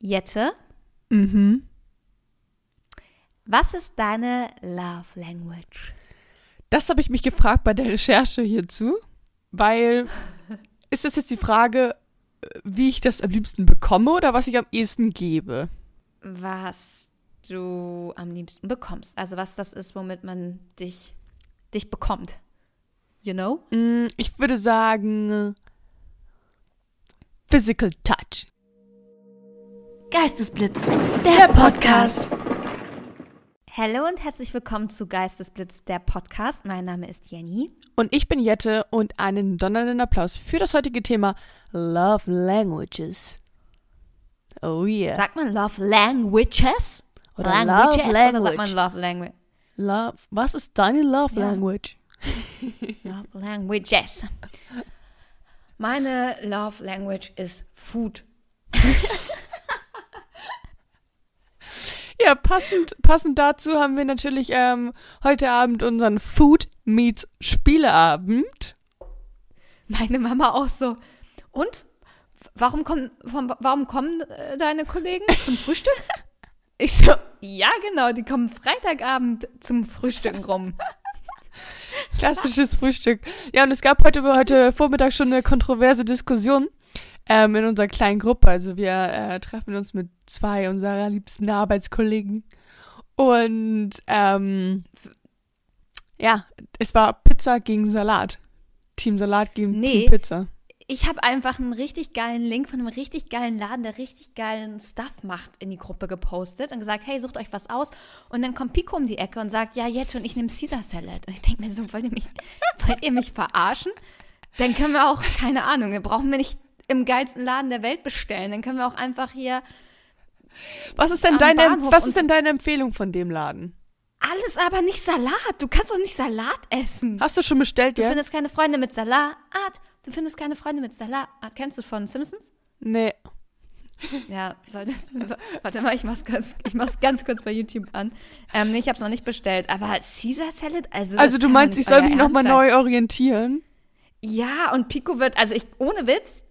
Jette, Mhm. was ist deine Love Language? Das habe ich mich gefragt bei der Recherche hierzu, weil ist das jetzt die Frage, äh, wie ich das am liebsten bekomme oder was ich am ehesten gebe? Was du am liebsten bekommst. Also was das ist, womit man dich, dich bekommt. You know? Mm, Ich würde sagen Physical Touch. Geistesblitz, der Podcast. Hallo und herzlich willkommen zu Geistesblitz, der Podcast. Mein Name ist Jenny. Und ich bin Jette und einen donnernden Applaus für das heutige Thema Love Languages. Oh yeah. Sagt man Love Languages? Oder Love Oder sagt man Language. Love Language? Love, was ist deine Love Ja. Language? Love Languages. Meine Love Language ist Food. Ja, passend, passend dazu haben wir natürlich ähm, heute Abend unseren Food Meets Spieleabend. Meine Mama auch so. Und? Warum kommen, warum kommen äh, deine Kollegen zum Frühstück? Ich so, ja genau, die kommen Freitagabend zum Frühstücken rum. Klassisches Frühstück. Ja, und es gab heute, heute Vormittag schon eine kontroverse Diskussion ähm, in unserer kleinen Gruppe. Also wir äh, treffen uns mit zwei unserer liebsten Arbeitskollegen. Und ähm, ja, es war Pizza gegen Salat. Team Salat gegen Nee. Team Pizza. Ich habe einfach einen richtig geilen Link von einem richtig geilen Laden, der richtig geilen Stuff macht, in die Gruppe gepostet und gesagt, hey, sucht euch was aus. Und dann kommt Pico um die Ecke und sagt, ja, jetzt und ich nehme Caesar Salad. Und ich denke mir so, wollt ihr, mich, wollt ihr mich verarschen? Dann können wir auch, keine Ahnung, wir brauchen wir nicht im geilsten Laden der Welt bestellen. Dann können wir auch einfach hier Was ist denn deine, Bahnhof was ist denn deine Empfehlung von dem Laden? alles aber nicht Salat. Du kannst doch nicht Salat essen. Hast du schon bestellt, Du ja? findest keine Freunde mit Salat. Du findest keine Freunde mit Salat. Kennst du von Simpsons? Nee. Ja, solltest, so, warte mal, ich mach's ganz, ich mach's ganz kurz bei YouTube an. Ähm, nee, ich hab's noch nicht bestellt, aber Caesar Salad, also. Also du meinst, ich soll mich nochmal neu orientieren? Ja, und Pico wird, also ich, ohne Witz,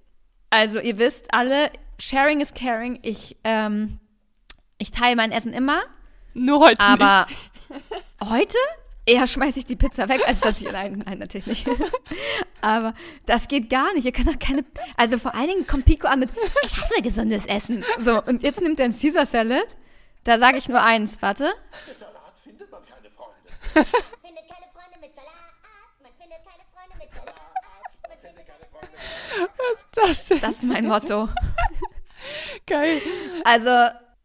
also ihr wisst alle, Sharing is caring. Ich, ähm, ich teile mein Essen immer, Nur heute nicht. aber heute eher schmeiße ich die Pizza weg, als dass ich, nein, nein, natürlich nicht. aber das geht gar nicht. Ihr könnt doch keine, also vor allen Dingen kommt Pico an mit, ich hasse gesundes Essen. So, und jetzt nimmt er einen Caesar Salad. Da sage ich nur eins, warte. Salat findet man keine Freunde. findet keine Freunde mit Salat. Man findet keine Freunde mit Salat. Man findet keine Freunde. Was ist das denn? Das ist mein Motto. Geil. Also,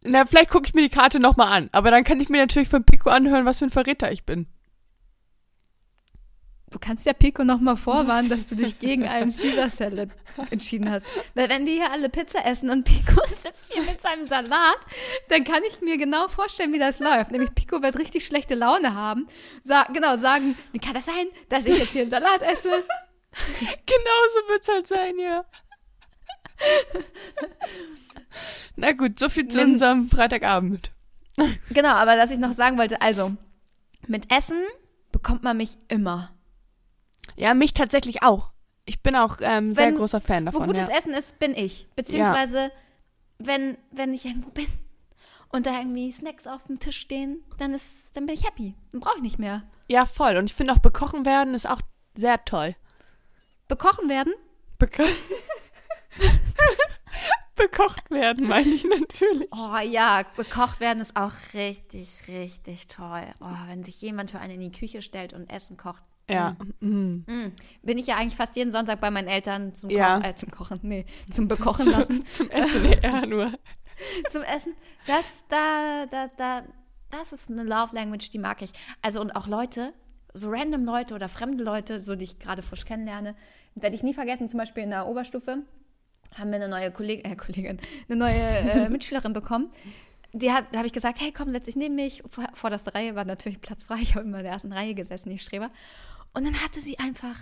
Na, vielleicht gucke ich mir die Karte nochmal an. Aber dann kann ich mir natürlich von Pico anhören, was für ein Verräter ich bin. du kannst ja Pico noch mal vorwarnen, dass du dich gegen einen Caesar Salad entschieden hast. Weil wenn wir hier alle Pizza essen und Pico sitzt hier mit seinem Salat, dann kann ich mir genau vorstellen, wie das läuft. Nämlich Pico wird richtig schlechte Laune haben. Sa genau, sagen, wie kann das sein, dass ich jetzt hier einen Salat esse? Genau so wird's halt sein, ja. Na gut, so viel zu unserem Freitagabend. Genau, aber was ich noch sagen wollte, also, mit Essen bekommt man mich immer. Ja, mich tatsächlich auch. Ich bin auch ähm, sehr Wenn- großer Fan davon. Wo gutes ja. Essen ist, bin ich. Beziehungsweise, wenn, wenn ich irgendwo bin und da irgendwie Snacks auf dem Tisch stehen, dann, ist, dann bin ich happy. Dann brauche ich nicht mehr. ja, voll. Und ich finde auch bekochen werden ist auch sehr toll. Bekochen werden? Beko Bekocht werden, meine ich natürlich. Oh ja, bekocht werden ist auch richtig, richtig toll. Oh, wenn sich jemand für einen in die Küche stellt und Essen kocht. Ja. Mm. Mm. Bin ich ja eigentlich fast jeden Sonntag bei meinen Eltern zum, Ko Ja. äh, zum Kochen, nee, zum Bekochen lassen. Zum, zum Essen eher nur. zum Essen. Das, da, da, da, das ist eine Love Language, die mag ich. Also und auch Leute, so random Leute oder fremde Leute, so die ich gerade frisch kennenlerne, werde ich nie vergessen. Zum Beispiel in der Oberstufe haben wir eine neue Kolleg äh, Kollegin, eine neue äh, Mitschülerin bekommen. Die da habe ich gesagt, hey, komm, setz dich neben mich. Vor, vorderste Reihe war natürlich Platz frei. Ich habe immer in der ersten Reihe gesessen, ich Streber. Und dann hatte sie einfach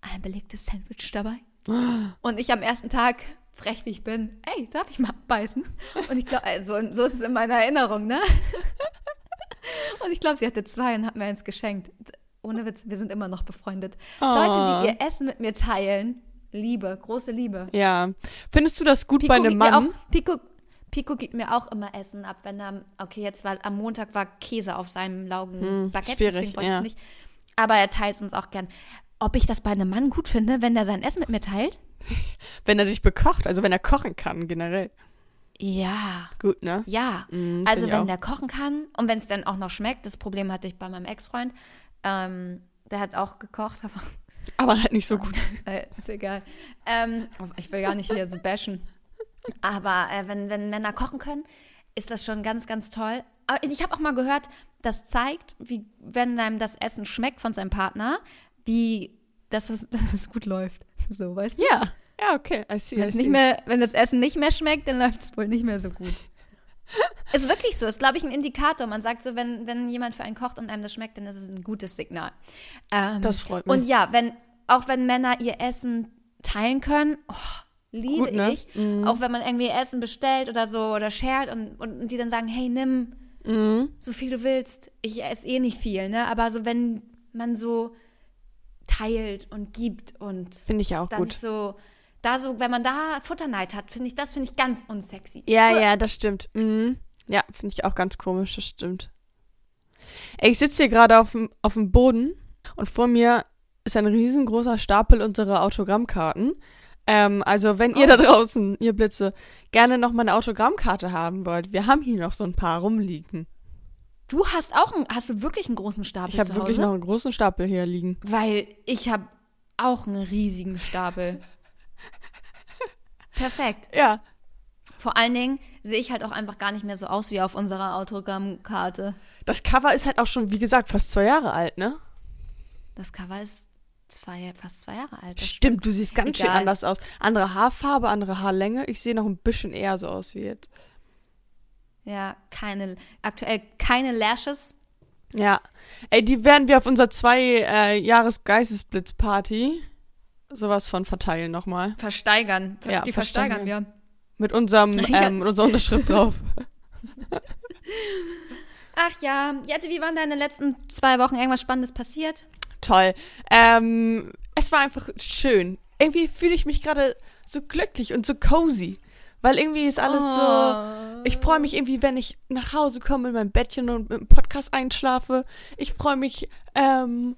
ein belegtes Sandwich dabei. Und ich am ersten Tag, frech wie ich bin, ey, darf ich mal beißen? Und ich glaube, also, so ist es in meiner Erinnerung, ne? Und ich glaube, sie hatte zwei und hat mir eins geschenkt. Ohne Witz, wir sind immer noch befreundet. Leute, die ihr Essen mit mir teilen, Liebe, große Liebe. Ja. Findest du das gut Pico bei einem Mann? Auch, Pico, Pico gibt mir auch immer Essen ab, wenn er, okay, jetzt war am Montag war Käse auf seinem laugen Hm, Baguette, deswegen wollte ich ja. es nicht. Aber er teilt es uns auch gern. Ob ich das bei einem Mann gut finde, wenn er sein Essen mit mir teilt? Wenn er dich bekocht, also wenn er kochen kann, generell. Ja. Gut, ne? Ja. Mhm, also ich wenn auch. der kochen kann und wenn es dann auch noch schmeckt, das Problem hatte ich bei meinem Ex-Freund. Ähm, der hat auch gekocht, aber Aber halt nicht so gut. äh, ist egal. Ähm, ich will gar nicht hier so bashen. Aber äh, wenn, wenn Männer kochen können, ist das schon ganz, ganz toll. Aber ich habe auch mal gehört, das zeigt, wie, wenn einem das Essen schmeckt von seinem Partner, wie, dass es, dass es gut läuft. So, weißt du? Ja. Ja, okay. I see, I see. nicht mehr, wenn das Essen nicht mehr schmeckt, dann läuft es wohl nicht mehr so gut. Ist wirklich so, ist, glaube ich, ein Indikator. Man sagt so, wenn, wenn jemand für einen kocht und einem das schmeckt, dann ist es ein gutes Signal. Ähm, Das freut mich. Und ja, wenn, auch wenn Männer ihr Essen teilen können, oh, liebe Gut, ne? ich. Auch wenn man irgendwie Essen bestellt oder so oder shared und, und, und die dann sagen, hey, nimm Mhm. so viel du willst. Ich esse eh nicht viel, ne? Aber so, wenn man so teilt und gibt und Finde ich auch dann gut. so, da so, wenn man da Futterneid hat, finde ich, das finde ich ganz unsexy. Ja, ja, das stimmt. Mhm. Ja, finde ich auch ganz komisch, das stimmt. Ey, ich sitze hier gerade auf dem, auf dem Boden und vor mir ist ein riesengroßer Stapel unserer Autogrammkarten. Ähm, also, wenn ihr Oh. da draußen, ihr Blitze, gerne noch mal eine Autogrammkarte haben wollt, wir haben hier noch so ein paar rumliegen. Du hast auch, einen, hast du wirklich einen großen Stapel Ich habe wirklich noch einen großen Stapel hier liegen. Weil ich habe auch einen riesigen Stapel. Perfekt. Ja. Vor allen Dingen sehe ich halt auch einfach gar nicht mehr so aus wie auf unserer Autogrammkarte. Das Cover ist halt auch schon, wie gesagt, fast zwei Jahre alt, ne? Das Cover ist zwei, fast zwei Jahre alt. das Stimmt, du siehst ganz schön Egal. anders aus. Andere Haarfarbe, andere Haarlänge. Ich sehe noch ein bisschen eher so aus wie jetzt. Ja, keine, aktuell keine Lashes. Ja. Ey, die werden wir auf unserer zwei äh, Jahres Geistesblitzparty sowas von verteilen nochmal. Versteigern. Ja, die versteigern. versteigern wir. Mit unserem, ähm, mit unserer Unterschrift drauf. Ach ja, Jette, wie waren deine letzten zwei Wochen? Irgendwas Spannendes passiert? Toll. Ähm, es war einfach schön. Irgendwie fühle ich mich gerade so glücklich und so cozy. Weil irgendwie ist alles Oh. so. Ich freue mich irgendwie, wenn ich nach Hause komme in mein Bettchen und mit dem Podcast einschlafe. Ich freue mich, ähm,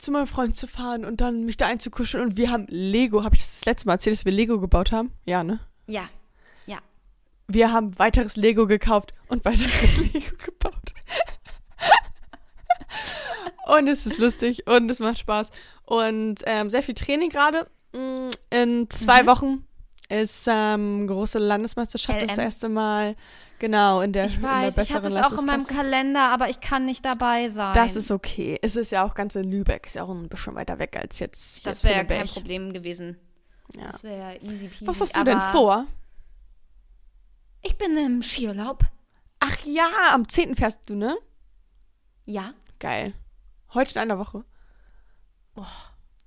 zu meinem Freund zu fahren und dann mich da einzukuscheln. Und wir haben Lego. Habe ich das, das letzte Mal erzählt, dass wir Lego gebaut haben? Ja, ne? Ja, ja. Wir haben weiteres Lego gekauft und weiteres Lego gebaut. und es ist lustig und es macht Spaß. Und ähm, sehr viel Training gerade. Mm, In zwei Mhm. Wochen ist ähm, große Landesmeisterschaft das LM. erste Mal. Genau, in der, Ich in weiß, ich besseren hatte es auch in meinem. Kalender, aber ich kann nicht dabei sein. Das ist okay. Es ist ja auch ganz in Lübeck. Ist ja auch ein bisschen weiter weg als jetzt. Das wäre ja kein. Problem gewesen. Ja. Das wäre ja easy peasy. Was hast du denn vor? Ich bin im Skiurlaub. Ach ja, am 10. fährst du, ne? Ja, Geil. Heute in einer Woche.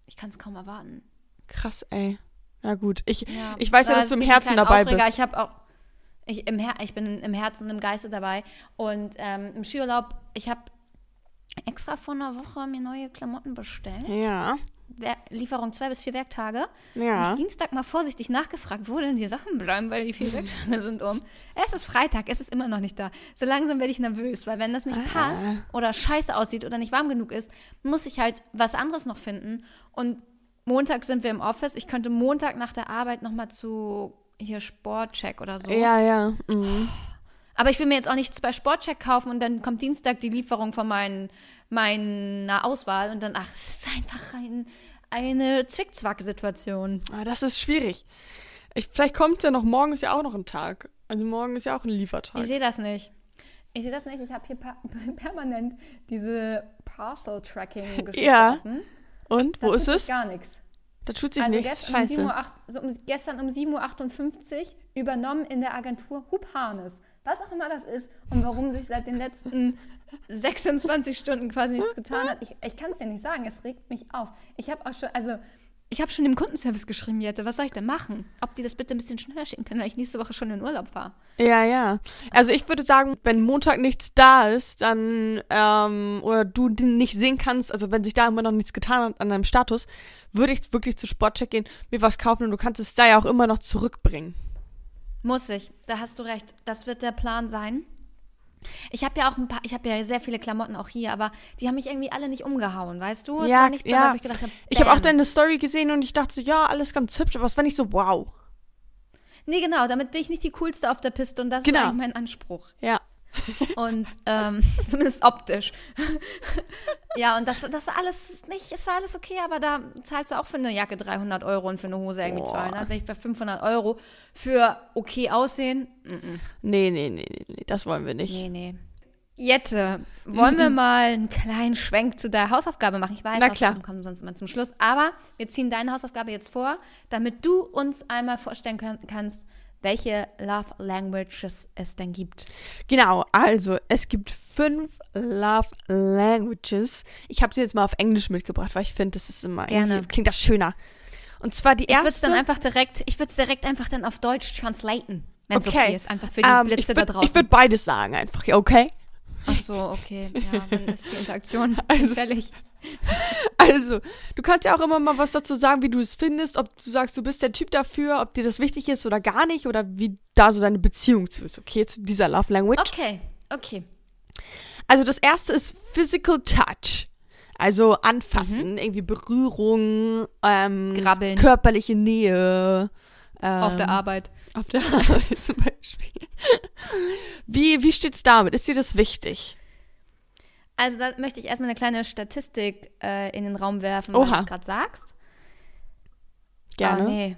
ich kann es kaum erwarten. Krass, ey. Na gut. Ich, Ja. ich weiß ja, dass du im Herzen dabei Aufreger. bist. Ich habe auch ich, im Her ich bin im Herzen und im Geiste dabei und ähm, im Skiurlaub, ich habe extra vor einer Woche mir neue Klamotten bestellt. Ja. Wer Lieferung zwei bis vier Werktage. Ja. Ich Dienstag mal vorsichtig nachgefragt, wo denn die Sachen bleiben, weil die vier Werktage sind um. Es ist Freitag, es ist immer noch nicht da. So langsam werde ich nervös, weil wenn das nicht Ah. passt oder scheiße aussieht oder nicht warm genug ist, muss ich halt was anderes noch finden. Und Montag sind wir im Office. Ich könnte Montag nach der Arbeit nochmal zu hier Sportcheck oder so. Ja, ja. Mhm. Aber ich will mir jetzt auch nichts bei Sportcheck kaufen und dann kommt Dienstag die Lieferung von meinen, meiner Auswahl und dann, ach, es ist einfach ein, eine Zwickzwack-Situation. Ah, das ist schwierig. Ich, vielleicht kommt ja noch, morgen ist ja auch noch ein Tag. Also morgen ist ja auch ein Liefertag. Ich sehe das nicht. Ich sehe das nicht. Ich habe hier per permanent diese Parcel-Tracking-Geschichte Ja. Und, wo ist es? Gar nichts. Da tut sich Also nichts. gestern um, 7 Scheiße. Uhr acht- so um, gestern um 7.58 Uhr übernommen in der Agentur Hub Harnes. Was auch immer das ist und warum sich seit den letzten 26 Stunden quasi nichts getan hat. Ich, ich kann es dir nicht sagen. Es regt mich auf. Ich habe auch schon, also ich habe schon dem Kundenservice geschrieben, Jette. Was soll ich denn machen? Ob die das bitte ein bisschen schneller schicken können, weil ich nächste Woche schon in Urlaub war. Ja, ja. Also ich würde sagen, wenn Montag nichts da ist, dann, ähm, oder du den nicht sehen kannst, also wenn sich da immer noch nichts getan hat an deinem Status, würde ich wirklich zu Sportcheck gehen, mir was kaufen und du kannst es da ja auch immer noch zurückbringen. Muss ich. Da hast du recht. Das wird der Plan sein. Ich habe ja auch ein paar, ich habe ja sehr viele Klamotten auch hier, aber die haben mich irgendwie alle nicht umgehauen, weißt du? Es Ja, war nichts ja. dabei, ich gedacht habe, Ich habe auch deine Story gesehen und ich dachte so, ja, alles ganz hübsch, aber es war nicht so wow. Nee, genau, damit bin ich nicht die coolste auf der Piste und das Genau. ist eigentlich mein Anspruch. Ja. Und ähm, zumindest optisch. ja, und das, das war alles nicht, es war alles okay, aber da zahlst du auch für eine Jacke 300 Euro und für eine Hose irgendwie Boah. 200. Wenn ich bei 500 Euro für okay aussehen, Nee, nee, nee, nee, nee, das wollen wir nicht. nee, nee. Jette, wollen wir mal einen kleinen Schwenk zu der Hausaufgabe machen? Ich weiß, Na klar. Hausaufgaben kommen sonst immer zum Schluss, aber wir ziehen deine Hausaufgabe jetzt vor, damit du uns einmal vorstellen können, kannst, welche Love Languages es denn gibt. Genau, also es gibt fünf Love Languages. Ich habe sie jetzt mal auf Englisch mitgebracht, weil ich finde, das ist immer Gerne. klingt das schöner. Und zwar die Ich würde es erste. dann einfach direkt, ich würde es direkt einfach dann auf Deutsch translaten, wenn es okay. Okay. ist, einfach für die ähm, Blitze ich da würd- draußen. Ich würde beides sagen einfach, okay? Ach so, okay, ja, dann ist die Interaktion Also-. Also, du kannst ja auch immer mal was dazu sagen, wie du es findest, ob du sagst, du bist der Typ dafür, ob dir das wichtig ist oder gar nicht, oder wie da so deine Beziehung zu ist, okay, zu dieser Love Language. Okay, okay. Also das erste ist Physical Touch. Also anfassen, irgendwie Berührung, ähm, Grabbeln. körperliche Nähe. Ähm, Auf der Arbeit. Auf der Arbeit zum Beispiel. Wie, wie steht's damit? Ist dir das wichtig? Also da möchte ich erstmal eine kleine Statistik äh, in den Raum werfen, weil Oha. du es gerade sagst. Gerne. Ah, nee.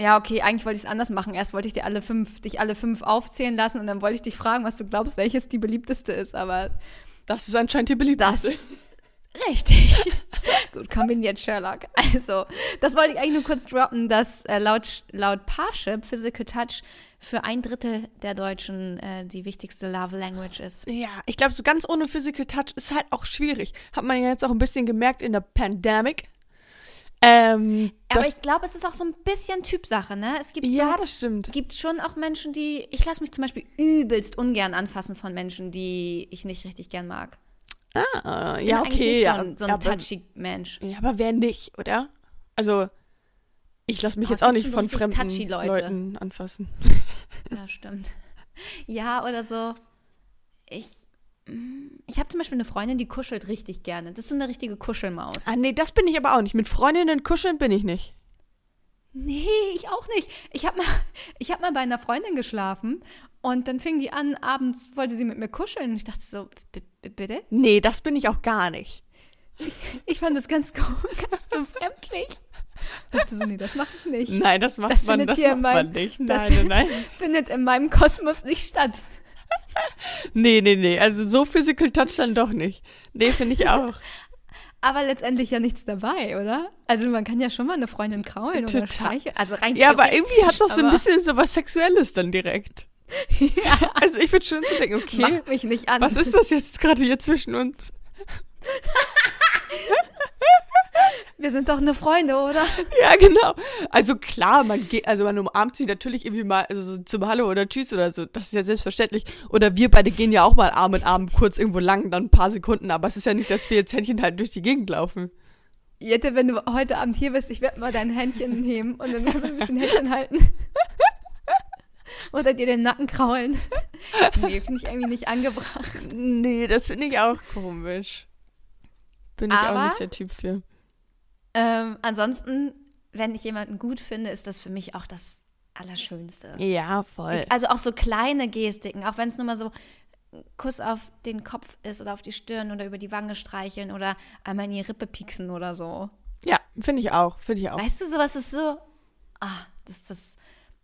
Ja, okay, eigentlich wollte ich es anders machen. Erst wollte ich dir alle fünf, dich alle fünf aufzählen lassen und dann wollte ich dich fragen, was du glaubst, welches die beliebteste ist. Aber Das ist anscheinend die das. beliebteste. Richtig. Gut, kombiniert Sherlock. Also, das wollte ich eigentlich nur kurz droppen, dass äh, laut, laut Parship Physical Touch für ein Drittel der Deutschen äh, die wichtigste Love Language ist. Ja, ich glaube, so ganz ohne Physical Touch ist halt auch schwierig. Hat man ja jetzt auch ein bisschen gemerkt in der Pandemic. Ähm, Aber ich glaube, es ist auch so ein bisschen Typsache, ne? Es gibt ja, so, das stimmt. gibt schon auch Menschen, die. Ich lasse mich zum Beispiel übelst ungern anfassen von Menschen, die ich nicht richtig gern mag. Ah, ja, okay. ja, so ein, so ein ja, touchy Mensch. ja, aber wer nicht, oder? Also, ich lasse mich Oh, jetzt auch nicht von fremden Leute. Leuten anfassen. Ja, stimmt. Ja, oder so. Ich. mm, Ich habe zum Beispiel eine Freundin, die kuschelt richtig gerne. Das ist so eine richtige Kuschelmaus. Ah, nee, das bin ich aber auch nicht. Mit Freundinnen kuscheln bin ich nicht. Nee, ich auch nicht. Ich habe mal, ich hab mal bei einer Freundin geschlafen und dann fing die an, abends wollte sie mit mir kuscheln. Und ich dachte so, "B- b- bitte? Nee, das bin ich auch gar nicht. Ich fand das ganz, ganz befremdlich. Ich dachte so, nee, das mache ich nicht. Nein, das macht Das man, das macht in man nicht. das- Nein, nein, nein. Findet in meinem Kosmos nicht statt. Nee, nee, nee. Also so Physical Touch dann doch nicht. Nee, finde ich auch. Aber letztendlich ja nichts dabei, oder? Also man kann ja schon mal eine Freundin kraulen oder Total. streicheln. Also rein Ja, aber irgendwie hat es auch so ein bisschen so was Sexuelles dann direkt. Ja, Also ich würde schon so denken, okay, macht mich nicht an. was ist das jetzt gerade hier zwischen uns? Wir sind doch eine Freunde, oder? Ja, genau. Also klar, man geht, also man umarmt sich natürlich irgendwie mal also so zum Hallo oder Tschüss oder so. Das ist ja selbstverständlich. Oder wir beide gehen ja auch mal Arm in Arm kurz irgendwo lang, dann ein paar Sekunden. Aber es ist ja nicht, dass wir jetzt Händchen halt durch die Gegend laufen. Jette, wenn du heute Abend hier bist, ich werde mal dein Händchen nehmen und dann können wir ein bisschen Händchen halten. Oder dir den Nacken kraulen. Nee, finde ich irgendwie nicht angebracht. Nee, das finde ich auch komisch. Bin ich auch Aber- nicht der Typ für. Ähm, ansonsten, wenn ich jemanden gut finde, ist das für mich auch das Allerschönste. Ja, voll. Also auch so kleine Gestiken, auch wenn es nur mal so ein Kuss auf den Kopf ist oder auf die Stirn oder über die Wange streicheln oder einmal in die Rippe pieksen oder so. Ja, finde ich auch. Finde ich auch. Weißt du, sowas ist so, ah, das, das,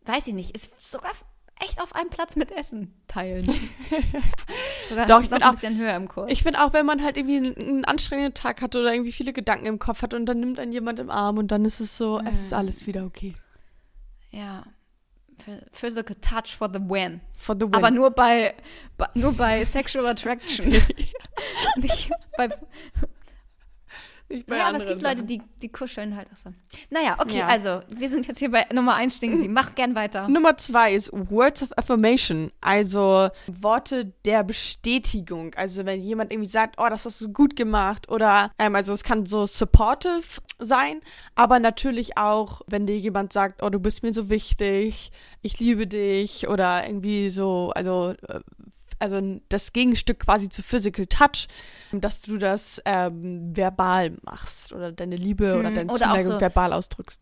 weiß ich nicht, ist sogar echt auf einem Platz mit Essen teilen. sogar Doch, ich bin ein auch- bisschen höher im Kurs. Ich finde auch, wenn man halt irgendwie einen, einen anstrengenden Tag hat oder irgendwie viele Gedanken im Kopf hat und dann nimmt einen jemand im Arm und dann ist es so, es ist alles wieder okay. ja. Phy- Physical touch for the win. For the win. Aber nur bei, bei nur bei Sexual Attraction. Nicht bei Nicht bei Ja, aber es gibt Leute, die, die kuscheln halt auch so. Naja, okay, Ja. also wir sind jetzt hier bei Nummer 1 stehen geblieben. Mach gern weiter. Nummer zwei ist Words of Affirmation, also Worte der Bestätigung. Also wenn jemand irgendwie sagt, oh, das hast du gut gemacht oder ähm, also es kann so supportive sein, aber natürlich auch, wenn dir jemand sagt, oh, du bist mir so wichtig, ich liebe dich oder irgendwie so, also äh, also das Gegenstück quasi zu Physical Touch, dass du das ähm, verbal machst oder deine Liebe oder Hm, deine oder auch Zuneigung so- verbal ausdrückst.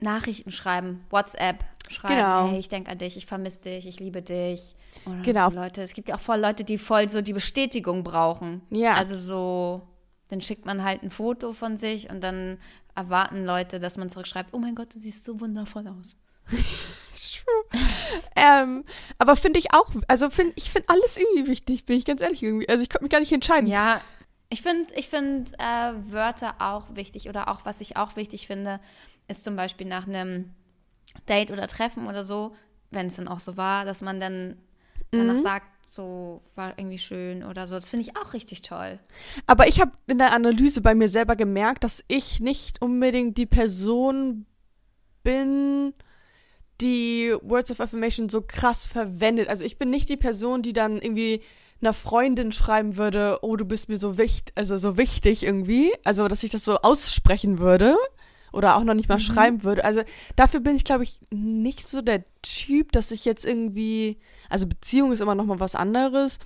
Nachrichten schreiben, WhatsApp schreiben, Genau. hey, ich denke an dich, ich vermisse dich, ich liebe dich. Oder Genau. so Leute, es gibt ja auch voll Leute, die voll so die Bestätigung brauchen. Ja. Also so, dann schickt man halt ein Foto von sich und dann erwarten Leute, dass man zurückschreibt, oh mein Gott, du siehst so wundervoll aus. True. Ähm, aber finde ich auch, also finde ich finde alles irgendwie wichtig, bin ich ganz ehrlich irgendwie. Also ich konnte mich gar nicht entscheiden. Ja, ich finde ich find, äh, Wörter auch wichtig oder auch, was ich auch wichtig finde, ist zum Beispiel nach einem Date oder Treffen oder so, wenn es dann auch so war, dass man dann danach sagt, so war irgendwie schön oder so. Das finde ich auch richtig toll. Aber ich habe in der Analyse bei mir selber gemerkt, dass ich nicht unbedingt die Person bin, die Words of Affirmation so krass verwendet. Also ich bin nicht die Person, die dann irgendwie einer Freundin schreiben würde, oh, du bist mir so wichtig, also so wichtig irgendwie. Also, dass ich das so aussprechen würde. Oder auch noch nicht mal schreiben würde. Also dafür bin ich, glaube ich, nicht so der Typ, dass ich jetzt irgendwie. Also Beziehung ist immer noch mal was anderes.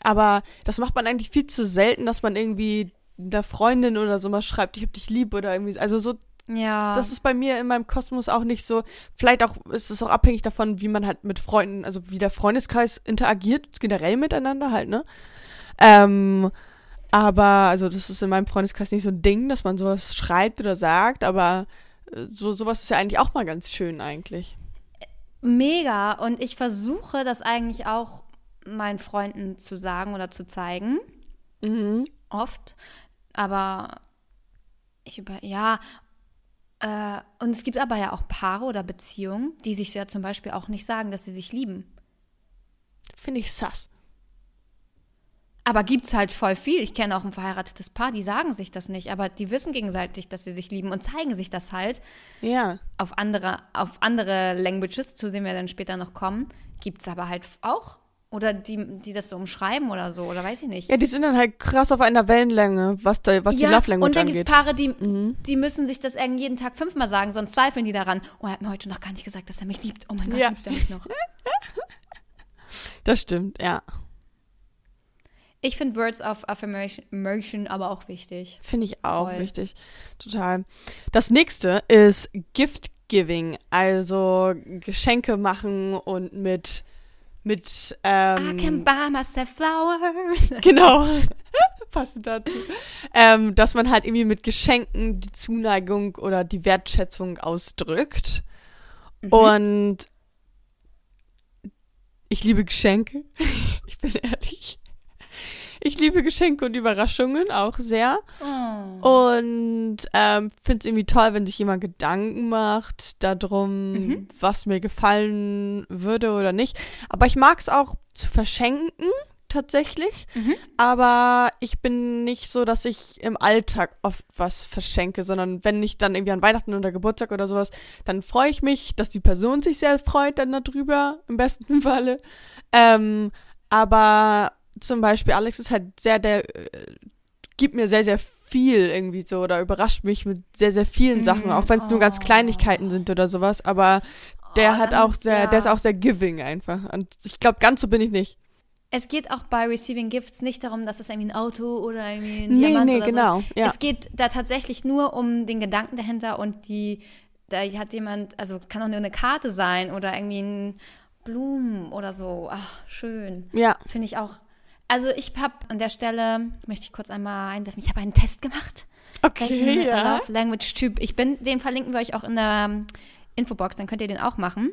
Aber das macht man eigentlich viel zu selten, dass man irgendwie der Freundin oder so mal schreibt, ich hab dich lieb oder irgendwie. Also so Ja. das ist bei mir in meinem Kosmos auch nicht so. Vielleicht auch ist es auch abhängig davon, wie man halt mit Freunden, also wie der Freundeskreis interagiert, generell miteinander halt, ne? Ähm, aber, also das ist in meinem Freundeskreis nicht so ein Ding, dass man sowas schreibt oder sagt, aber äh, so, sowas ist ja eigentlich auch mal ganz schön eigentlich. Mega. Und ich versuche das eigentlich auch meinen Freunden zu sagen oder zu zeigen. Mhm. Oft. Aber ich über, ja. Äh, und es gibt aber ja auch Paare oder Beziehungen, die sich ja zum Beispiel auch nicht sagen, dass sie sich lieben. Finde ich sass. Aber gibt's halt voll viel. Ich kenne auch ein verheiratetes Paar, die sagen sich das nicht, aber die wissen gegenseitig, dass sie sich lieben und zeigen sich das halt Ja. auf andere, auf andere Languages, zu denen wir dann später noch kommen. Gibt's aber halt auch. Oder die, die das so umschreiben oder so, oder weiß ich nicht. Ja, die sind dann halt krass auf einer Wellenlänge, was, da, was die Love Language und dann angeht. gibt es Paare, die, die müssen sich das irgendwie jeden Tag fünfmal sagen, sonst zweifeln die daran. Oh, er hat mir heute noch gar nicht gesagt, dass er mich liebt. Oh mein Gott, Ja. liebt er mich noch. das stimmt, ja. Ich finde Words of Affirmation aber auch wichtig. Finde ich auch Voll. wichtig. Total. Das nächste ist Gift Giving. Also Geschenke machen und mit, mit, I can ähm, buy myself flowers. genau. Passend dazu. Ähm, dass man halt irgendwie mit Geschenken die Zuneigung oder die Wertschätzung ausdrückt. Und ich liebe Geschenke. ich bin ehrlich. Ich liebe Geschenke und Überraschungen auch sehr. Oh. Und ähm, finde es irgendwie toll, wenn sich jemand Gedanken macht darum, Mhm. was mir gefallen würde oder nicht. Aber ich mag es auch zu verschenken, tatsächlich. Mhm. Aber ich bin nicht so, dass ich im Alltag oft was verschenke, sondern wenn ich dann irgendwie an Weihnachten oder Geburtstag oder sowas, dann freue ich mich, dass die Person sich sehr freut dann darüber, im besten Falle. Ähm, aber zum Beispiel Alex ist halt sehr der, äh, gibt mir sehr, sehr viel irgendwie so oder überrascht mich mit sehr, sehr vielen Mhm. Sachen, auch wenn es nur ganz Oh. Kleinigkeiten sind oder sowas, aber der Oh, hat auch sehr, der ist ja. auch sehr giving einfach. Und ich glaube, ganz so bin ich nicht. Es geht auch bei Receiving Gifts nicht darum, dass es irgendwie ein Auto oder irgendwie ein Nee, Diamant nee, oder genau, sowas. ja. Es geht da tatsächlich nur um den Gedanken dahinter und die, da hat jemand, also kann auch nur eine Karte sein oder irgendwie ein Blumen oder so. Ach, schön. Ja. Finde ich auch. Also ich habe an der Stelle, möchte ich kurz einmal einwerfen, ich habe einen Test gemacht. welchen Okay, ja. Love Language Typ ich bin. Den verlinken wir euch auch in der ähm, Infobox, dann könnt ihr den auch machen.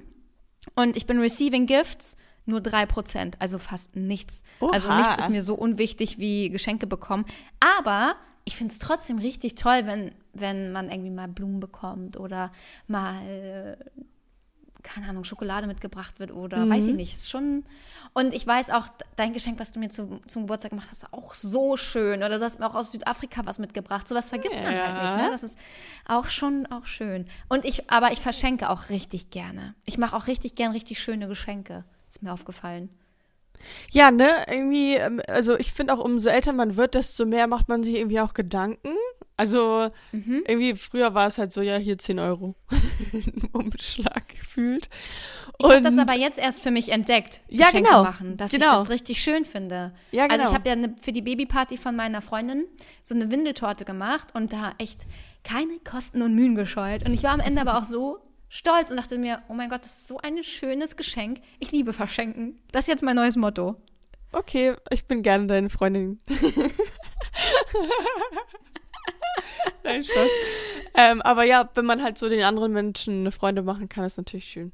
Und ich bin Receiving Gifts nur 3%, also fast nichts. Also Oha. nichts ist mir so unwichtig wie Geschenke bekommen. Aber ich finde es trotzdem richtig toll, wenn, wenn man irgendwie mal Blumen bekommt oder mal, äh, keine Ahnung, Schokolade mitgebracht wird oder weiß ich nicht. Ist schon. Und ich weiß auch, dein Geschenk, was du mir zu, zum Geburtstag gemacht hast, ist auch so schön. Oder du hast mir auch aus Südafrika was mitgebracht. Sowas vergisst man halt nicht, ne? Das ist auch schon auch schön. Und ich, aber ich verschenke auch richtig gerne. Ich mache auch richtig gern richtig schöne Geschenke. Ist mir aufgefallen. Ja, ne, irgendwie, ähm, also ich finde auch, umso älter man wird, desto mehr macht man sich irgendwie auch Gedanken. Also Mhm. irgendwie früher war es halt so, ja, hier 10 Euro Umschlag gefühlt. Ich habe das aber jetzt erst für mich entdeckt, Ja, Geschenke genau. machen, dass Genau. ich das richtig schön finde. Ja, Also genau. ich habe ja ne, für die Babyparty von meiner Freundin so eine Windeltorte gemacht und da echt keine Kosten und Mühen gescheut. Und ich war am Ende aber auch so stolz und dachte mir, oh mein Gott, das ist so ein schönes Geschenk. Ich liebe Verschenken. Das ist jetzt mein neues Motto. Okay, ich bin gerne deine Freundin. Nein, Spaß. Ähm, aber ja, wenn man halt so den anderen Menschen eine Freunde machen kann, ist natürlich schön.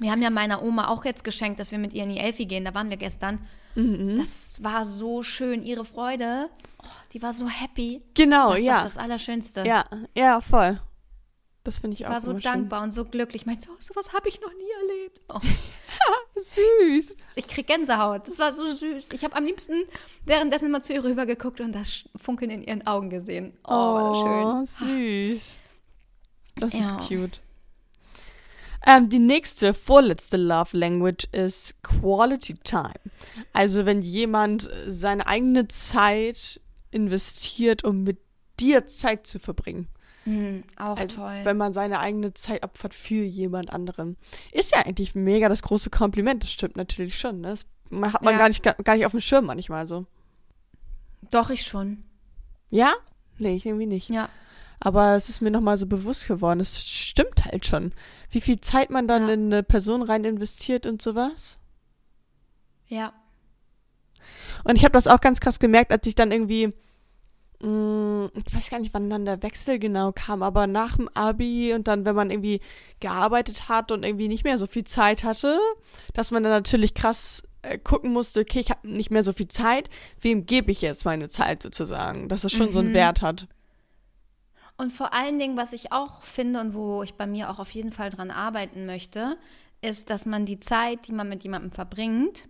Wir haben ja meiner Oma auch jetzt geschenkt, dass wir mit ihr in die Elfi gehen. Da waren wir gestern. Mhm. Das war so schön. Ihre Freude, oh, die war so happy. Genau, das ist ja. doch das Allerschönste. Ja, ja, voll. Das finde ich auch war so dankbar und so glücklich. Ich meinte, so, sowas habe ich noch nie erlebt. Oh, schön. Süß. ich krieg Gänsehaut. Das war so süß. Ich habe am liebsten währenddessen immer zu ihr rübergeguckt und das Funkeln in ihren Augen gesehen. Oh, war das schön. süß. Das Ja. ist cute. Ähm, die nächste, vorletzte Love Language ist Quality Time. Also wenn jemand seine eigene Zeit investiert, um mit dir Zeit zu verbringen. Hm, auch Also, toll. wenn man seine eigene Zeit opfert für jemand anderen. Ist ja eigentlich mega das große Kompliment. Das stimmt natürlich schon. Ne? Das hat man Ja. gar, nicht, gar nicht auf dem Schirm manchmal so. Doch, ich schon. Ja? Nee, ich irgendwie nicht. Ja. Aber es ist mir nochmal so bewusst geworden. Es stimmt halt schon. Wie viel Zeit man dann Ja. in eine Person rein investiert und sowas. Ja. Und ich habe das auch ganz krass gemerkt, als ich dann irgendwie, ich weiß gar nicht, wann dann der Wechsel genau kam, aber nach dem Abi und dann, wenn man irgendwie gearbeitet hat und irgendwie nicht mehr so viel Zeit hatte, dass man dann natürlich krass äh, gucken musste, okay, ich habe nicht mehr so viel Zeit, wem gebe ich jetzt meine Zeit sozusagen, dass es schon so einen Wert hat. Und vor allen Dingen, was ich auch finde und wo ich bei mir auch auf jeden Fall dran arbeiten möchte, ist, dass man die Zeit, die man mit jemandem verbringt,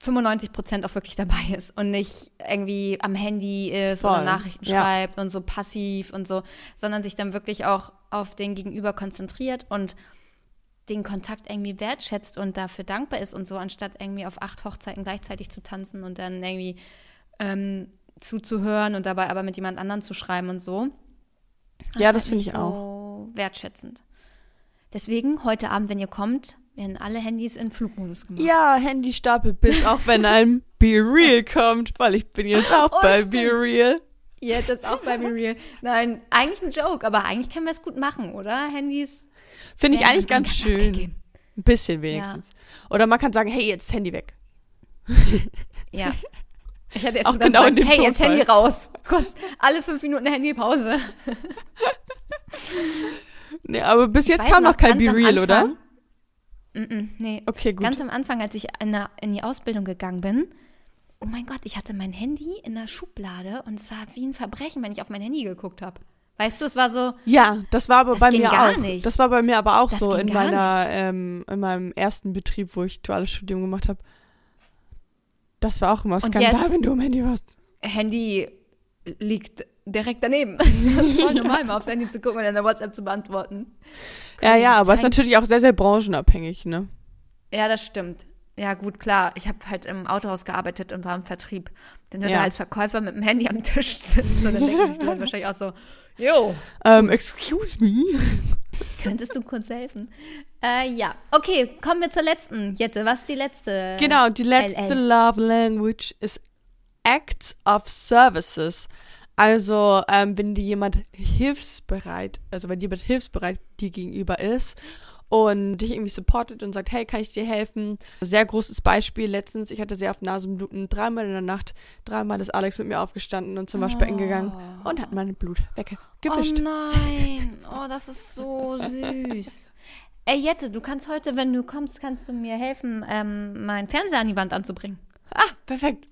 95 Prozent auch wirklich dabei ist und nicht irgendwie am Handy ist oder Voll, Nachrichten ja. schreibt und so passiv und so, sondern sich dann wirklich auch auf den Gegenüber konzentriert und den Kontakt irgendwie wertschätzt und dafür dankbar ist und so, anstatt irgendwie auf acht Hochzeiten gleichzeitig zu tanzen und dann irgendwie ähm, zuzuhören und dabei aber mit jemand anderem zu schreiben und so. Ja, ist das finde ich auch. so wertschätzend. Deswegen heute Abend, wenn ihr kommt, werden alle Handys in Flugmodus gemacht. Ja, Handystapel bis, auch wenn ein Be Real kommt, weil ich bin jetzt auch Oh, bei stimmt. Be Real. Ihr das auch bei Be Real. Nein, eigentlich ein Joke, aber eigentlich können wir es gut machen, oder? Handys. Finde ich eigentlich ganz abgegeben. schön. Ein bisschen wenigstens. Oder man kann sagen, hey, jetzt Handy weg. Ja. Ich hatte jetzt Auch genau dem hey, jetzt. Handy raus. Kurz, alle fünf Minuten Handypause. Nee, aber bis jetzt kam noch kein ganz Be Real, oder? Anfang- Mm-mm, nee. Okay, gut. Ganz am Anfang, als ich in, der, in die Ausbildung gegangen bin, oh mein Gott, ich hatte mein Handy in der Schublade und es war wie ein Verbrechen, wenn ich auf mein Handy geguckt habe. Weißt du, es war so, Ja, das war aber Das bei ging mir gar auch. nicht. Das war bei mir aber auch Das so in meiner, ähm, in meinem ersten Betrieb, wo ich duales Studium gemacht habe. Das war auch immer Skandal, wenn du am Handy warst. Handy liegt direkt daneben. das ist voll normal, mal aufs Handy zu gucken und eine WhatsApp zu beantworten. Ja, ja, aber es ist natürlich auch sehr, sehr branchenabhängig, ne? Ja, das stimmt. Ja, gut, klar. Ich habe halt im Autohaus gearbeitet und war im Vertrieb. Wenn du Ja. da als Verkäufer mit dem Handy am Tisch sitzt, so, dann denken sich die Leute wahrscheinlich auch so, yo, Ähm, excuse me. könntest du kurz helfen? Äh, ja. Okay, kommen wir zur letzten. Jette, was ist die letzte? Genau, die letzte LL. Love Language ist Acts of Services. Also, ähm, wenn dir jemand hilfsbereit, also wenn jemand hilfsbereit dir gegenüber ist und dich irgendwie supportet und sagt, hey, kann ich dir helfen? Sehr großes Beispiel letztens, ich hatte sehr auf Nasenbluten, dreimal in der Nacht, dreimal ist Alex mit mir aufgestanden und zum Waschbecken gegangen und hat mein Blut Oh weggewischt. nein, oh, das ist so süß. Ey, Jette, du kannst heute, wenn du kommst, kannst du mir helfen, ähm, meinen Fernseher an die Wand anzubringen. ah, perfekt.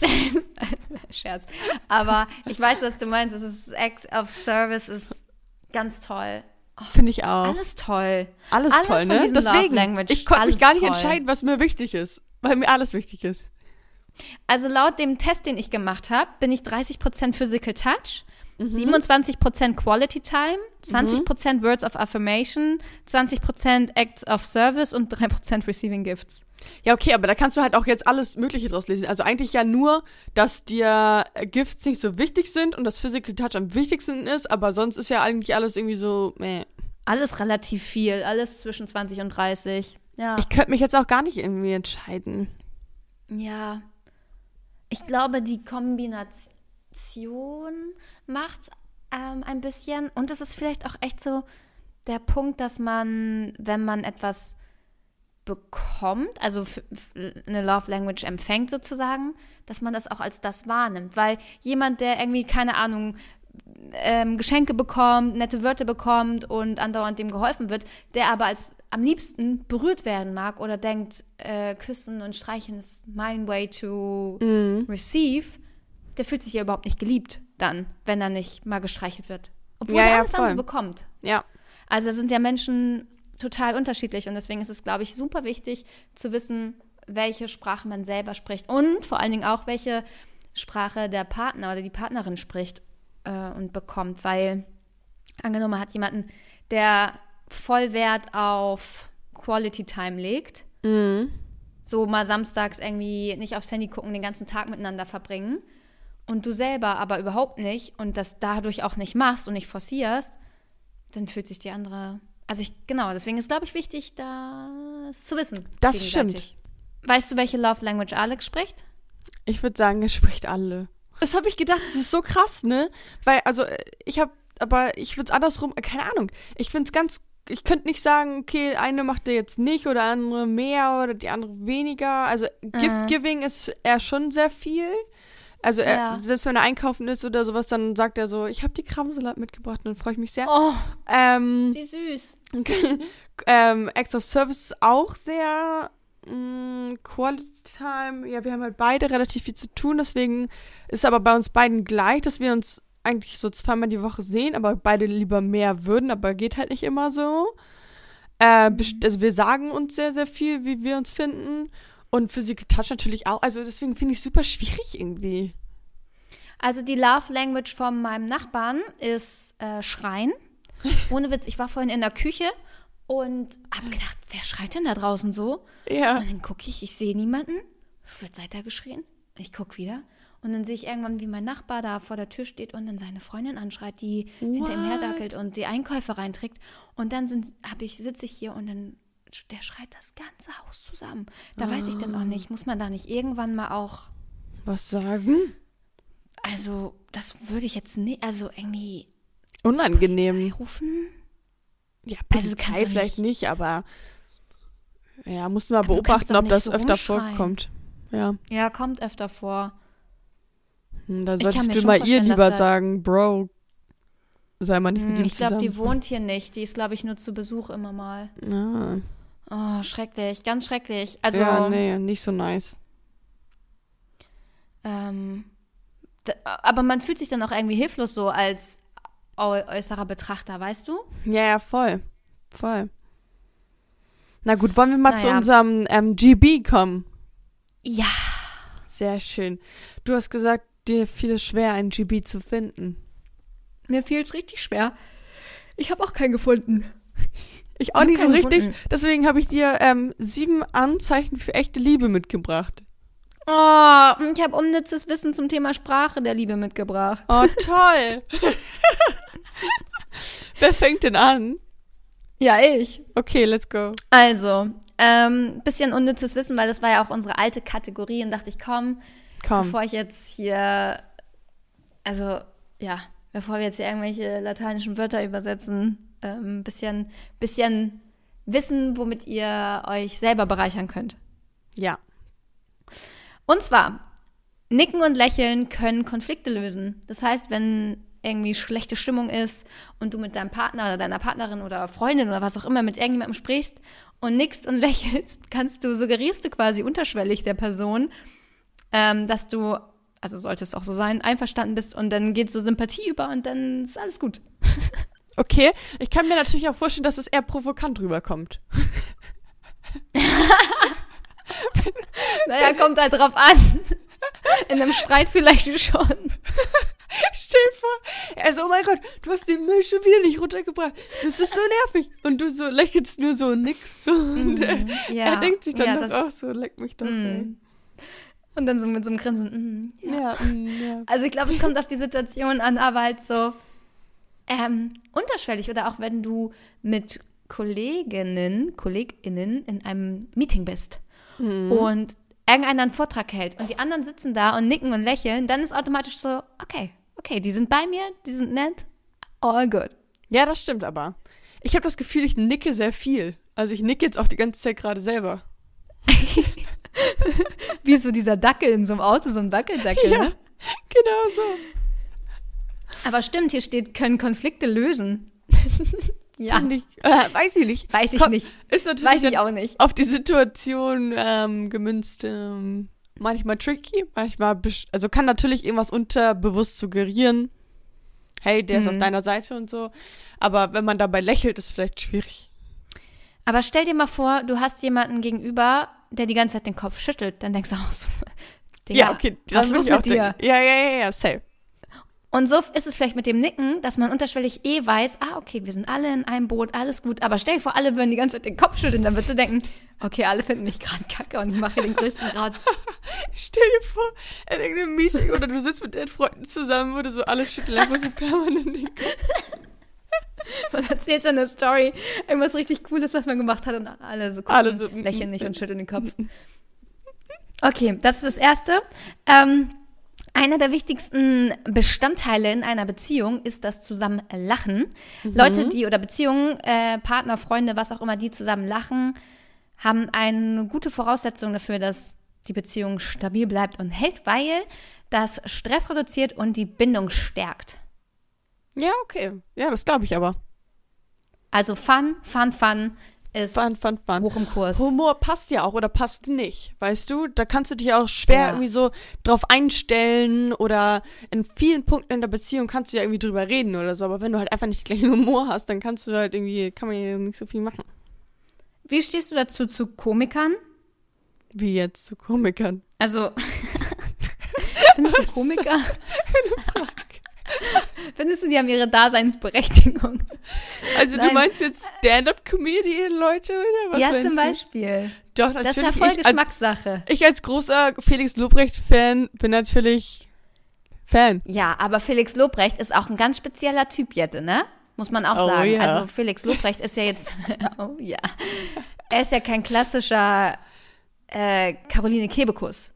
Scherz. Aber ich weiß, was du meinst. Es ist Act of Service, ist Ganz toll. Finde ich auch. Alles toll. Alles alle toll, von ne? Deswegen, ich konnte mich alles gar nicht toll. entscheiden, was mir wichtig ist, weil mir alles wichtig ist. Also laut dem Test, den ich gemacht habe, bin ich 30% Physical Touch, Mhm. 27% Quality Time, 20% Words of Affirmation, 20% Acts of Service und 3% Receiving Gifts. Ja, okay, aber da kannst du halt auch jetzt alles Mögliche draus lesen. Also eigentlich ja nur, dass dir äh, Gifts nicht so wichtig sind und das Physical Touch am wichtigsten ist, aber sonst ist ja eigentlich alles irgendwie so, meh. Alles relativ viel, alles zwischen 20 und 30. Ja. Ich könnte mich jetzt auch gar nicht irgendwie entscheiden. Ja. Ich glaube, die Kombination macht ähm, ein bisschen. Und es ist vielleicht auch echt so der Punkt, dass man, wenn man etwas bekommt, also eine Love Language empfängt sozusagen, dass man das auch als das wahrnimmt. Weil jemand, der irgendwie, keine Ahnung, ähm, Geschenke bekommt, nette Wörter bekommt und andauernd dem geholfen wird, der aber als am liebsten berührt werden mag oder denkt, äh, küssen und streichen ist mein way to receive, der fühlt sich ja überhaupt nicht geliebt dann, wenn er nicht mal gestreichelt wird. Obwohl Ja, er ja, alles andere voll. bekommt. Ja. Also sind ja Menschen total unterschiedlich und deswegen ist es, glaube ich, super wichtig zu wissen, welche Sprache man selber spricht und vor allen Dingen auch, welche Sprache der Partner oder die Partnerin spricht äh, und bekommt, weil angenommen man hat jemanden, der voll Wert auf Quality Time legt, so mal samstags irgendwie nicht aufs Handy gucken, den ganzen Tag miteinander verbringen und du selber aber überhaupt nicht und das dadurch auch nicht machst und nicht forcierst, dann fühlt sich die andere. Also ich, genau, deswegen ist, glaube ich, wichtig, das zu wissen. Das gegenseitig. Weißt du, welche Love Language Alex spricht? Ich würde sagen, er spricht alle. Das habe ich gedacht, das ist so krass, ne? Weil, also, äh, ich habe, aber ich würde es andersrum, äh, keine Ahnung. Ich finde es ganz, ich könnte nicht sagen, okay, eine macht er jetzt nicht oder andere mehr oder die andere weniger. Also, Gift-Giving ist er schon sehr viel. Also, er, Ja. selbst wenn er einkaufen ist oder sowas, dann sagt er so, ich habe die Krabbensalat mitgebracht und dann freue ich mich sehr. Oh, Ähm, wie süß. ähm, Acts of Service ist auch sehr mh, Quality Time. Ja, wir haben halt beide relativ viel zu tun, deswegen ist aber bei uns beiden gleich, dass wir uns eigentlich so zweimal die Woche sehen, aber beide lieber mehr würden, aber geht halt nicht immer so. Äh, best- also wir sagen uns sehr, sehr viel, wie wir uns finden. Und Physical Touch natürlich auch. Also deswegen finde ich super schwierig irgendwie. Also die Love Language von meinem Nachbarn ist äh, Schreien. Ohne Witz, ich war vorhin in der Küche und habe gedacht, wer schreit denn da draußen so? Ja. Und dann gucke ich, ich sehe niemanden. Wird weitergeschrien. Ich gucke wieder. Und dann sehe ich irgendwann, wie mein Nachbar da vor der Tür steht und dann seine Freundin anschreit, die hinter ihm herdackelt und die Einkäufe reinträgt. Und dann ich, sitze ich hier und dann, der schreit das ganze Haus zusammen. Da weiß ich dann auch nicht, muss man da nicht irgendwann mal auch, Was sagen? also das würde ich jetzt nicht, also irgendwie Unangenehm. rufen. Ja, Also Polizei du vielleicht nicht, aber ja, musst du mal beobachten, ob das so öfter vorkommt. Ja, Ja, kommt öfter vor. hm, dann kann solltest du mal ihr lieber da- sagen, Bro, sei mal nicht mit Hm, ihm Ich glaube, die wohnt hier nicht. Die ist, glaube ich, nur zu Besuch immer mal. Ah, Oh, schrecklich, ganz schrecklich. Also, ja, nee, nicht so nice. ähm, aber man fühlt sich dann auch irgendwie hilflos so als äu äußerer Betrachter, weißt du? Ja, ja, voll. Voll. Na gut, wollen wir mal zu Naja. unserem ähm, GB kommen? Ja. Sehr schön. Du hast gesagt, dir fiel es schwer, ein GB zu finden. Mir fiel es richtig schwer. Ich habe auch keinen gefunden. Ich auch nicht so richtig. gefunden. Deswegen habe ich dir ähm, sieben Anzeichen für echte Liebe mitgebracht. Oh, ich habe unnützes Wissen zum Thema Sprache der Liebe mitgebracht. Oh, toll. Wer fängt denn an? Ja, ich. Okay, let's go. Also, ähm, bisschen unnützes Wissen, weil das war ja auch unsere alte Kategorie und dachte ich, komm, Komm. bevor ich jetzt hier, also ja, bevor wir jetzt hier irgendwelche lateinischen Wörter übersetzen, ähm, bisschen, bisschen Wissen, womit ihr euch selber bereichern könnt. Ja. Und zwar, Nicken und Lächeln können Konflikte lösen. Das heißt, wenn irgendwie schlechte Stimmung ist und du mit deinem Partner oder deiner Partnerin oder Freundin oder was auch immer mit irgendjemandem sprichst und nickst und lächelst, kannst du, suggerierst du quasi unterschwellig der Person, ähm, dass du, also sollte es auch so sein, einverstanden bist und dann geht so Sympathie über und dann ist alles gut. Okay, ich kann mir natürlich auch vorstellen, dass es eher provokant rüberkommt. Naja, kommt halt drauf an. In einem Streit vielleicht schon. Stell vor, er so, oh mein Gott, du hast den Müll schon wieder nicht runtergebracht. Das ist so nervig. Und du so lächelst nur so nix. So. Und er, ja. er denkt sich dann Ja, das- auch so, leck mich doch. Mm. Und dann so mit so einem Grinsen. mm, ey. Ja, mm, ja. Also ich glaube, es kommt auf die Situation an, aber halt so ähm, unterschwellig oder auch wenn du mit Kolleginnen, KollegInnen in einem Meeting bist und irgendeiner einen Vortrag hält und die anderen sitzen da und nicken und lächeln, dann ist automatisch so, okay, okay, die sind bei mir, die sind nett, all good. ja, das stimmt aber. Ich habe das Gefühl, ich nicke sehr viel. Also ich nicke jetzt auch die ganze Zeit gerade selber. Wie so dieser Dackel in so einem Auto, so ein Wackeldackel, Ja, ne? genau so. Aber stimmt, hier steht, können Konflikte lösen. ja, Ich, äh, weiß ich nicht. weiß ich Komm, nicht. Ist natürlich Weiß ich auch nicht. auf die Situation ähm, gemünzt. Ähm, manchmal tricky, manchmal, also kann natürlich irgendwas unterbewusst suggerieren. Hey, der ist auf Mhm. deiner Seite und so. Aber wenn man dabei lächelt, ist vielleicht schwierig. Aber stell dir mal vor, du hast jemanden gegenüber, der die ganze Zeit den Kopf schüttelt. Dann denkst du auch so, Digga, ja, okay, was ist los ich auch mit dir? Ja, ja, ja, ja, safe. Und so ist es vielleicht mit dem Nicken, dass man unterschwellig eh weiß, ah, okay, wir sind alle in einem Boot, alles gut. Aber stell dir vor, alle würden die ganze Zeit den Kopf schütteln, dann würdest du denken, okay, alle finden mich gerade kacke und ich mache hier den größten Ratz. Stell dir vor, in irgendeinem Meeting oder du sitzt mit deinen Freunden zusammen oder so, alle schütteln einfach so permanent den Kopf. Und erzählst dann eine Story, irgendwas richtig Cooles, was man gemacht hat und alle so gucken, Alle so, mm, lächeln mm, nicht mm. und schütteln den Kopf. Okay, das ist das Erste. Ähm, einer der wichtigsten Bestandteile in einer Beziehung ist das zusammen Lachen. Leute, die oder Beziehungen, äh, Partner, Freunde, was auch immer, die zusammen lachen, haben eine gute Voraussetzung dafür, dass die Beziehung stabil bleibt und hält, weil das Stress reduziert und die Bindung stärkt. Ja, okay. Ja, das glaube ich aber. Also Fun, Fun, Fun ist Fun, fun, fun. hoch im Kurs. Humor passt ja auch oder passt nicht, weißt du? Da kannst du dich auch schwer Ja. irgendwie so drauf einstellen oder in vielen Punkten in der Beziehung kannst du ja irgendwie drüber reden oder so, aber wenn du halt einfach nicht gleich Humor hast, dann kannst du halt irgendwie, kann man ja nicht so viel machen. Wie stehst du dazu zu Komikern? Wie jetzt zu Komikern. Also, findest du Komiker? Findest du, die haben ihre Daseinsberechtigung? Also du Nein. meinst jetzt Stand-up-Comedian-Leute oder was ja, zum du? Beispiel. Doch, Das ist natürlich. ja voll ich, als, Geschmackssache. ich als großer Felix Lobrecht-Fan bin natürlich Fan. Ja, aber Felix Lobrecht ist auch ein ganz spezieller Typ, Jette, ne? Muss man auch Oh, sagen. ja. Also Felix Lobrecht ist ja jetzt, oh ja, er ist ja kein klassischer äh, Caroline Kebekus.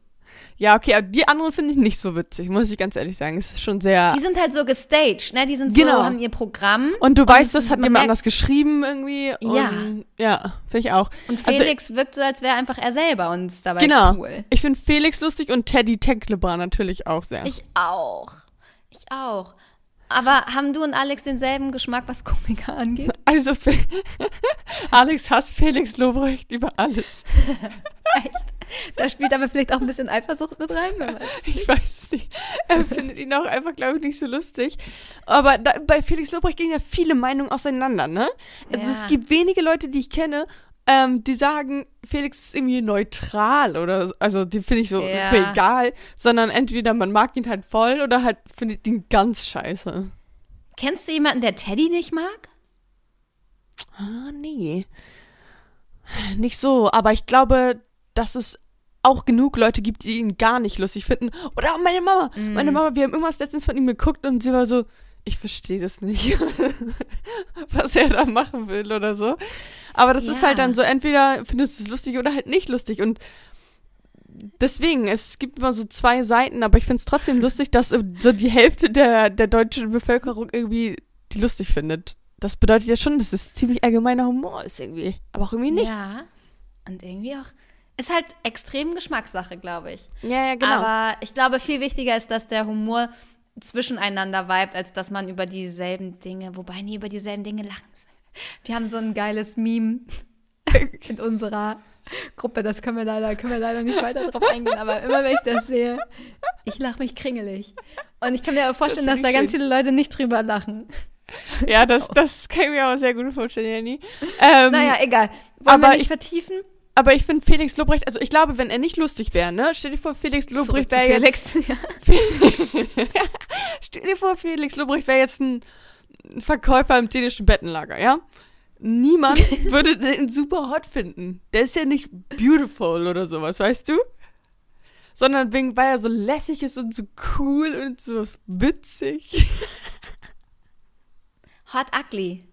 Ja, okay, aber die anderen finde ich nicht so witzig, muss ich ganz ehrlich sagen. Es ist schon sehr. Die sind halt so gestaged, ne? Die sind Genau. so, haben ihr Programm. Und du weißt, es das hat man jemand merkt- anders geschrieben irgendwie. Ja. Und, ja, finde ich auch. Und Also, Felix wirkt so, als wäre einfach er selber und ist dabei genau. cool. Ich finde Felix lustig und Teddy Tenklebar natürlich auch sehr. Ich auch. Ich auch. Aber haben du und Alex denselben Geschmack, was Komiker angeht? also, Alex hasst Felix Lobrecht über alles. Da spielt aber vielleicht auch ein bisschen Eifersucht mit rein. weiß. Ich weiß es nicht. Er findet ihn auch einfach, glaube ich, nicht so lustig. Aber da, bei Felix Lobrecht gehen ja viele Meinungen auseinander, ne? Also Ja. es gibt wenige Leute, die ich kenne, ähm, die sagen, Felix ist irgendwie neutral oder so. also die finde ich so, ist mir Ja. egal, sondern entweder man mag ihn halt voll oder halt findet ihn ganz scheiße. Kennst du jemanden, der Teddy nicht mag? Ah, nee. Nicht so, aber ich glaube, dass es auch genug Leute gibt, die ihn gar nicht lustig finden. Oder auch meine Mama. Meine Mama, wir haben irgendwas letztens von ihm geguckt und sie war so, ich verstehe das nicht, was er da machen will oder so. Aber das ist Ja. halt dann so, entweder findest du es lustig oder halt nicht lustig. Und deswegen, es gibt immer so zwei Seiten, aber ich finde es trotzdem lustig, dass so die Hälfte der, der deutschen Bevölkerung irgendwie die lustig findet. Das bedeutet ja schon, dass es ziemlich allgemeiner Humor ist irgendwie. Aber auch irgendwie nicht. Ja. Und irgendwie auch. Ist halt extrem Geschmackssache, glaube ich. Ja, ja, genau. Aber ich glaube, viel wichtiger ist, dass der Humor zwischeneinander vibet, als dass man über dieselben Dinge, wobei nie über dieselben Dinge lachen. Wir haben so ein geiles Meme in unserer Gruppe, das können wir leider, können wir leider nicht weiter drauf eingehen, aber immer wenn ich das sehe, ich lache mich kringelig. Und ich kann mir aber vorstestellen, Das dass da ich ganz schön. viele Leute nicht drüber lachen. Ja, das, das kann ich mir auch sehr gut vorstellen, Jenny. Ähm, Naja, egal. Wollen wir aber nicht ich- vertiefen? Aber ich finde Felix Lobrecht, also ich glaube, wenn er nicht lustig wäre, ne? Stell dir vor, Felix Lobrecht wäre jetzt. Felix. Ja. Stell dir vor, Felix Lobrecht wäre jetzt ein Verkäufer im dänischen Bettenlager, ja? Niemand würde den super hot finden. Der ist ja nicht beautiful oder sowas, weißt du? Sondern wegen, weil er so lässig ist und so cool und so witzig. Hot Ugly.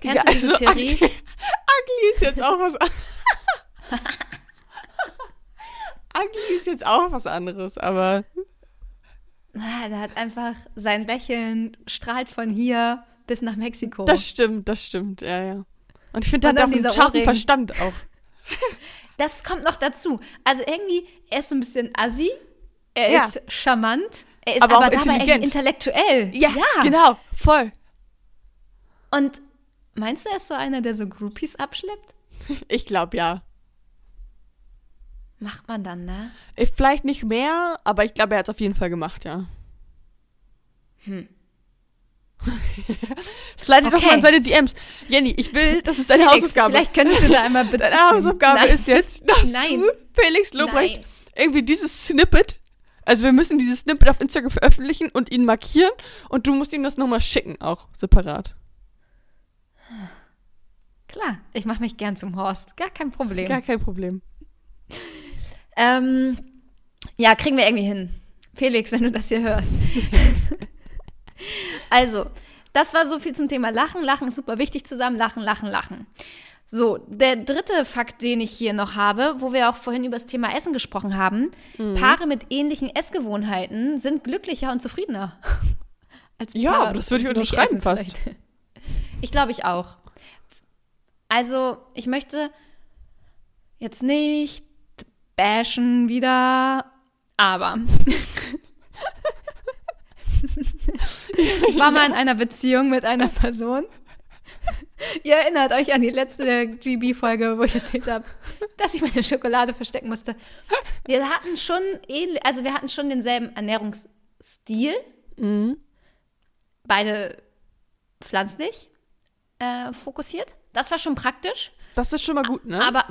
Kennst Ja, du diese also Theorie? Ugly, ist jetzt auch was. ugly ist jetzt auch was anderes, aber Ah, der hat einfach sein Lächeln strahlt von hier bis nach Mexiko. das stimmt, das stimmt, ja, ja. Und ich finde, der hat auch einen scharfen Ohrring. Verstand auch. Das kommt noch dazu. Also irgendwie, er ist so ein bisschen assi, er Ja. ist charmant, er ist Aber aber, auch dabei irgendwie intelligent. intellektuell. genau, voll. Und meinst du, er ist so einer, der so Groupies abschleppt? Ich glaube ja. Macht man dann, ne? Ich, vielleicht nicht mehr, aber ich glaube, er hat es auf jeden Fall gemacht, ja. Hm. Slide doch Okay. mal in seine DMs. Jenny, ich will, das ist deine Felix, Hausaufgabe. Vielleicht könntest du da einmal bitte. Deine Hausaufgabe ist jetzt, dass Nein. du Felix Lobrecht Nein. irgendwie dieses Snippet, also wir müssen dieses Snippet auf Instagram veröffentlichen und ihn markieren und du musst ihm das nochmal schicken, auch separat. Klar, ich mache mich gern zum Horst. Gar kein Problem. Gar kein Problem. Ähm, ja, kriegen wir irgendwie hin. Felix, wenn du das hier hörst. also, das war so viel zum Thema Lachen. Lachen ist super wichtig zusammen. Lachen, lachen, lachen. So, der dritte Fakt, den ich hier noch habe, wo wir auch vorhin über das Thema Essen gesprochen haben. Mhm. Paare mit ähnlichen Essgewohnheiten sind glücklicher und zufriedener. Als Ja, Paare, aber das würde ich unterschreiben fast. vielleicht. Ich glaube, ich auch. Also, ich möchte jetzt nicht bashen wieder, aber ich war mal in einer Beziehung mit einer Person. Ihr erinnert euch an die letzte GB-Folge, wo ich erzählt habe, dass ich meine Schokolade verstecken musste. Wir hatten schon ähnlich, also wir hatten schon denselben Ernährungsstil. Beide pflanzlich äh, fokussiert. Das war schon praktisch. Das ist schon mal gut, ne? Aber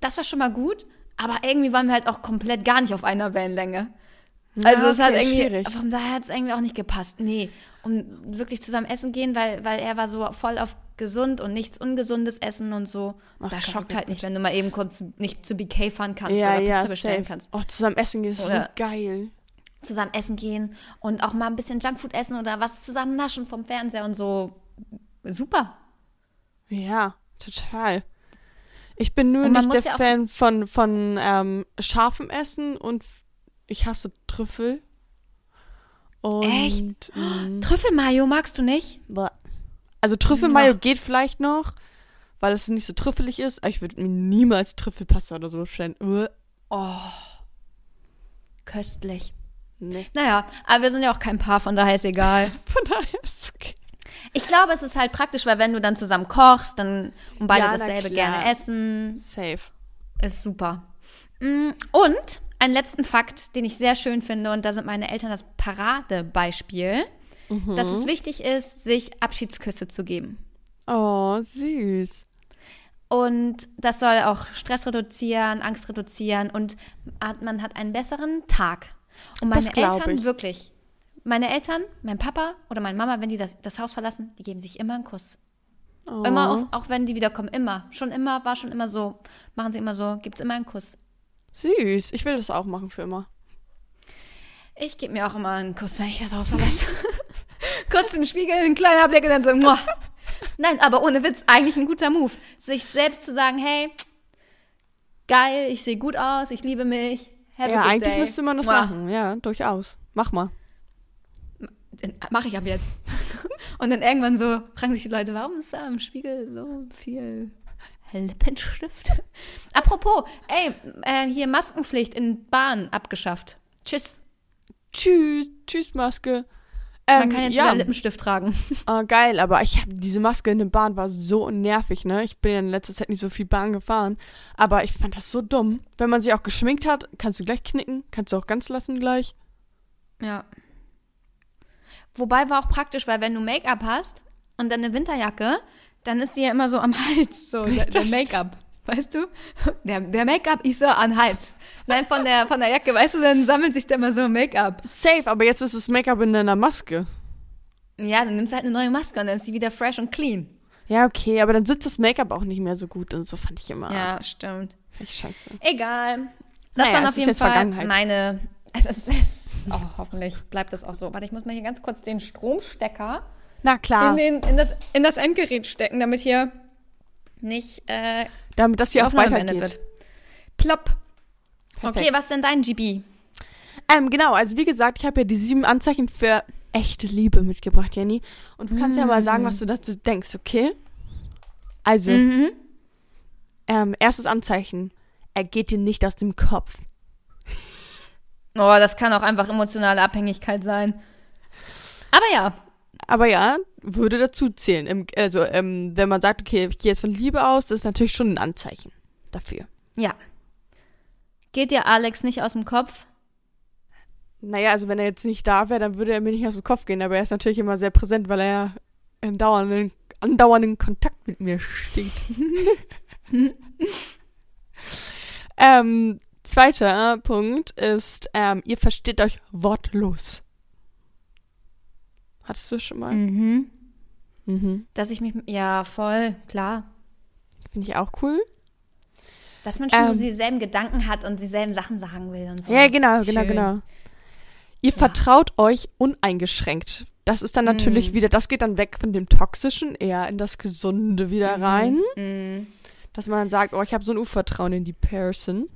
das war schon mal gut. Aber irgendwie waren wir halt auch komplett gar nicht auf einer Wellenlänge. Also es hat okay, irgendwie, schwierig. von daher hat es irgendwie auch nicht gepasst. Nee, um wirklich zusammen essen gehen, weil, weil er war so voll auf gesund und nichts Ungesundes essen und so. Ach das Gott, schockt oh halt Gott. nicht, wenn du mal eben kurz nicht zu BK fahren kannst ja, oder Pizza ja, bestellen safe. kannst. Oh, zusammen essen gehen ist so Oder- geil. Zusammen essen gehen und auch mal ein bisschen Junkfood essen oder was zusammen naschen vom Fernseher und so. Super. Ja, total. Ich bin nur nicht der ja Fan von, von ähm, scharfem Essen und ich hasse Trüffel. Und, Echt? mh, Trüffelmayo magst du nicht? also Trüffelmayo geht vielleicht noch, weil es nicht so trüffelig ist, aber ich würde mir niemals Trüffelpasta oder so bestellen. Uah, Köstlich. Nee. Naja, aber wir sind ja auch kein Paar, von daher ist egal. Von daher ist es okay. Ich glaube, es ist halt praktisch, weil wenn du dann zusammen kochst, dann und beide Ja, dasselbe gerne essen, Safe. ist super. Mm, Und einen letzten Fakt, den ich sehr schön finde, und da sind meine Eltern das Paradebeispiel, dass Mhm. es wichtig ist, sich Abschiedsküsse zu geben. Oh, süß. Und das soll auch Stress reduzieren, Angst reduzieren und hat- man hat einen besseren Tag. Und meine Eltern ich. wirklich, meine Eltern, mein Papa oder meine Mama, wenn die das, das Haus verlassen, die geben sich immer einen Kuss. Oh. Immer, auf, auch wenn die wiederkommen, immer. Schon immer, war schon immer so. Machen sie immer so, gibt es immer einen Kuss. Süß. Ich will das auch machen für immer. Ich gebe mir auch immer einen Kuss, wenn ich das Haus verlasse. Kurz in den Spiegel, ein kleiner Blick und dann so, muah. Nein, aber ohne Witz, eigentlich ein guter Move. Sich selbst zu sagen, hey, geil, ich sehe gut aus, ich liebe mich. Have ja, eigentlich day. müsste man das Muah. machen. Ja, durchaus. Mach mal. Mache ich ab jetzt. Und dann irgendwann so fragen sich die Leute, warum ist da im Spiegel so viel Lippenstift? Apropos, ey, äh, hier Maskenpflicht in Bahn abgeschafft. Tschüss. Tschüss. Tschüss, Maske. Man Ähm, kann jetzt ja, wieder Lippenstift tragen. Ah, geil, aber ich habe diese Maske in der Bahn war so nervig, ne? Ich bin ja in letzter Zeit nicht so viel Bahn gefahren, aber ich fand das so dumm. Wenn man sie auch geschminkt hat, kannst du gleich knicken, kannst du auch ganz lassen gleich. Ja. Wobei war auch praktisch, weil wenn du Make-up hast und dann eine Winterjacke, dann ist die ja immer so am Hals, so der, der Make-up. Weißt du? Der, der Make-up ist so am Hals. Nein, von der, von der Jacke, weißt du, dann sammelt sich da immer so Make-up. Safe, aber jetzt ist das Make-up in deiner Maske. Ja, dann nimmst du halt eine neue Maske und dann ist die wieder fresh und clean. Ja, okay, aber dann sitzt das Make-up auch nicht mehr so gut und so fand ich immer. Ja, stimmt. Ich scheiße. Egal. Das Naja, waren auf jeden Fall meine. Es ist, es oh, hoffentlich bleibt das auch so. Warte, ich muss mal hier ganz kurz den Stromstecker Na klar, in, den, in, das, in das Endgerät stecken, damit hier nicht äh, damit das hier auch weitergeht. wird. Plopp. Perfekt. Okay, was denn dein GB? Ähm, genau, also wie gesagt, ich habe ja die sieben Anzeichen für echte Liebe mitgebracht, Jenny. Und du kannst ja mal sagen, was du dazu denkst, okay? Also, Mhm. ähm, erstes Anzeichen. Er geht dir nicht aus dem Kopf. Oh, das kann auch einfach emotionale Abhängigkeit sein. Aber ja, Aber ja, würde dazu zählen. Also, ähm, wenn man sagt, okay, ich gehe jetzt von Liebe aus, das ist natürlich schon ein Anzeichen dafür. ja. Geht dir Alex nicht aus dem Kopf? Naja, also wenn er jetzt nicht da wäre, dann würde er mir nicht aus dem Kopf gehen. Aber er ist natürlich immer sehr präsent, weil er ja in dauernden, andauernden Kontakt mit mir steht. ähm, zweiter Punkt ist, ähm, ihr versteht euch wortlos. Hattest du das schon mal? Mhm. Mhm. Dass ich mich, ja, voll, klar. Finde ich auch cool. Dass man schon so Ähm. dieselben Gedanken hat und dieselben Sachen sagen will und so. Ja, genau, genau, Schön. genau. Ihr vertraut euch uneingeschränkt. Das ist dann natürlich Mm. wieder, das geht dann weg von dem Toxischen, eher in das Gesunde wieder rein. Mhm. Dass man dann sagt, oh, ich habe so ein Urvertrauen in die Person.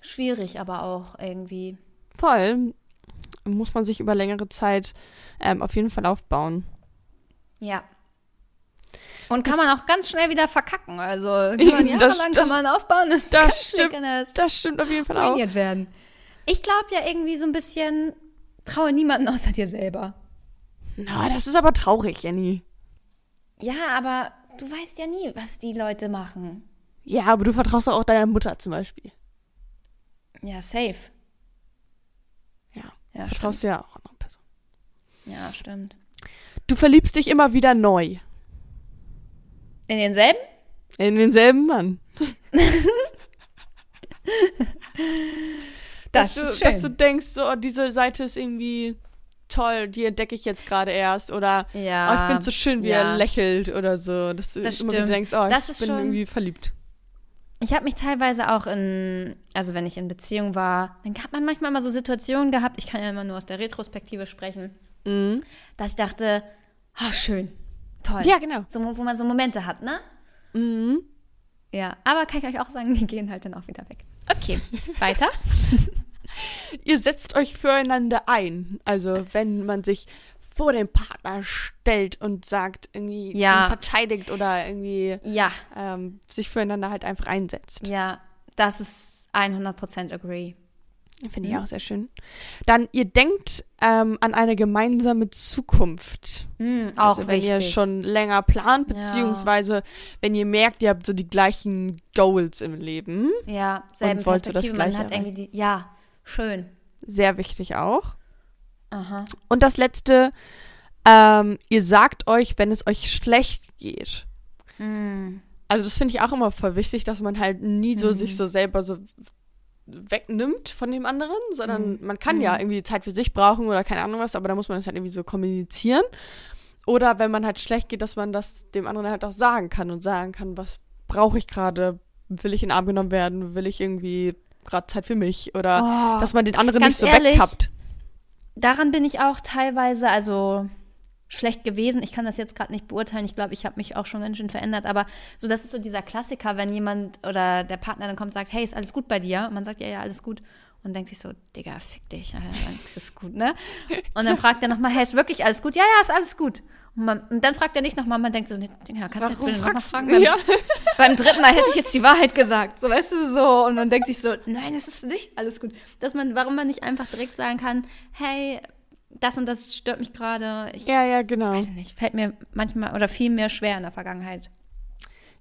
Schwierig, aber auch irgendwie. Voll. Muss man sich über längere Zeit ähm, auf jeden Fall aufbauen. Ja. Und kann man auch ganz schnell wieder verkacken. Also kann man Das jahrelang kann man aufbauen Das schnell stimmt. das Das stimmt auf jeden Fall auch. werden. Ich glaube ja irgendwie so ein bisschen, traue niemanden außer dir selber. Na, das ist aber traurig, Jenny. Ja, aber du weißt ja nie, was die Leute machen. Ja, aber du vertraust auch deiner Mutter zum Beispiel. Ja, safe. Ja. Ja, vertraust du ja auch einer Person. Ja, stimmt. Du verliebst dich immer wieder neu. In denselben? In denselben Mann. Das dass du, ist schön. dass du denkst, so, oh, diese Seite ist irgendwie toll, die entdecke ich jetzt gerade erst. Oder Ja, oh, ich finde es so schön, wie ja. er lächelt oder so. Dass du Das immer wieder stimmt. denkst, oh, Das ich ist bin schon- irgendwie verliebt. Ich habe mich teilweise auch in, also wenn ich in Beziehung war, dann hat man manchmal mal so Situationen gehabt, ich kann ja immer nur aus der Retrospektive sprechen, Mhm. dass ich dachte, ah, schön, toll. Ja, genau. So, wo man so Momente hat, ne? Mhm. Ja, aber kann ich euch auch sagen, die gehen halt dann auch wieder weg. Okay, weiter. Ihr setzt euch füreinander ein. Also, wenn man sich vor den Partner stellt und sagt, irgendwie Ja. verteidigt oder irgendwie Ja, ähm, sich füreinander halt einfach einsetzt. ja, das ist 100% agree. Finde ich auch sehr schön. Dann, ihr denkt ähm, an eine gemeinsame Zukunft. Hm, auch also, wenn wichtig. ihr schon länger plant, Ja. beziehungsweise wenn ihr merkt, ihr habt so die gleichen Goals im Leben. ja, selben Und wollt ihr das Perspektive, man Gleiche hat irgendwie die, ja, schön. Sehr wichtig auch. Aha. Und das letzte, ähm, ihr sagt euch, wenn es euch schlecht geht. Hm. Also das finde ich auch immer voll wichtig, dass man halt nie so Mhm. sich so selber so wegnimmt von dem anderen, sondern Mhm. man kann ja irgendwie Zeit für sich brauchen oder keine Ahnung was, aber da muss man das halt irgendwie so kommunizieren. Oder wenn man halt schlecht geht, dass man das dem anderen halt auch sagen kann und sagen kann, was brauche ich gerade? Will ich in den Arm genommen werden? Will ich irgendwie gerade Zeit für mich? Oder Oh, dass man den anderen nicht so ehrlich, wegkappt. Daran bin ich auch teilweise, also schlecht gewesen. Ich kann das jetzt gerade nicht beurteilen. Ich glaube, ich habe mich auch schon ganz schön verändert. Aber so, das ist so dieser Klassiker, wenn jemand oder der Partner dann kommt und sagt, hey, ist alles gut bei dir? Und man sagt, ja, ja, alles gut. Und denkt sich so, Digga, fick dich. Dann ist gut, ne? Und dann fragt er nochmal, hey, ist wirklich alles gut? Ja, ja, ist alles gut. Und, man, und dann fragt er nicht nochmal, man denkt so, Digga, kannst du jetzt bitte nochmal fragen? Beim, Ja. beim dritten Mal hätte ich jetzt die Wahrheit gesagt. So, weißt du, so. Und man denkt sich so, nein, es ist nicht alles gut. Dass man, warum man nicht einfach direkt sagen kann, hey, das und das stört mich gerade. Ja, ja, genau. weiß nicht, fällt mir manchmal oder viel mehr schwer in der Vergangenheit.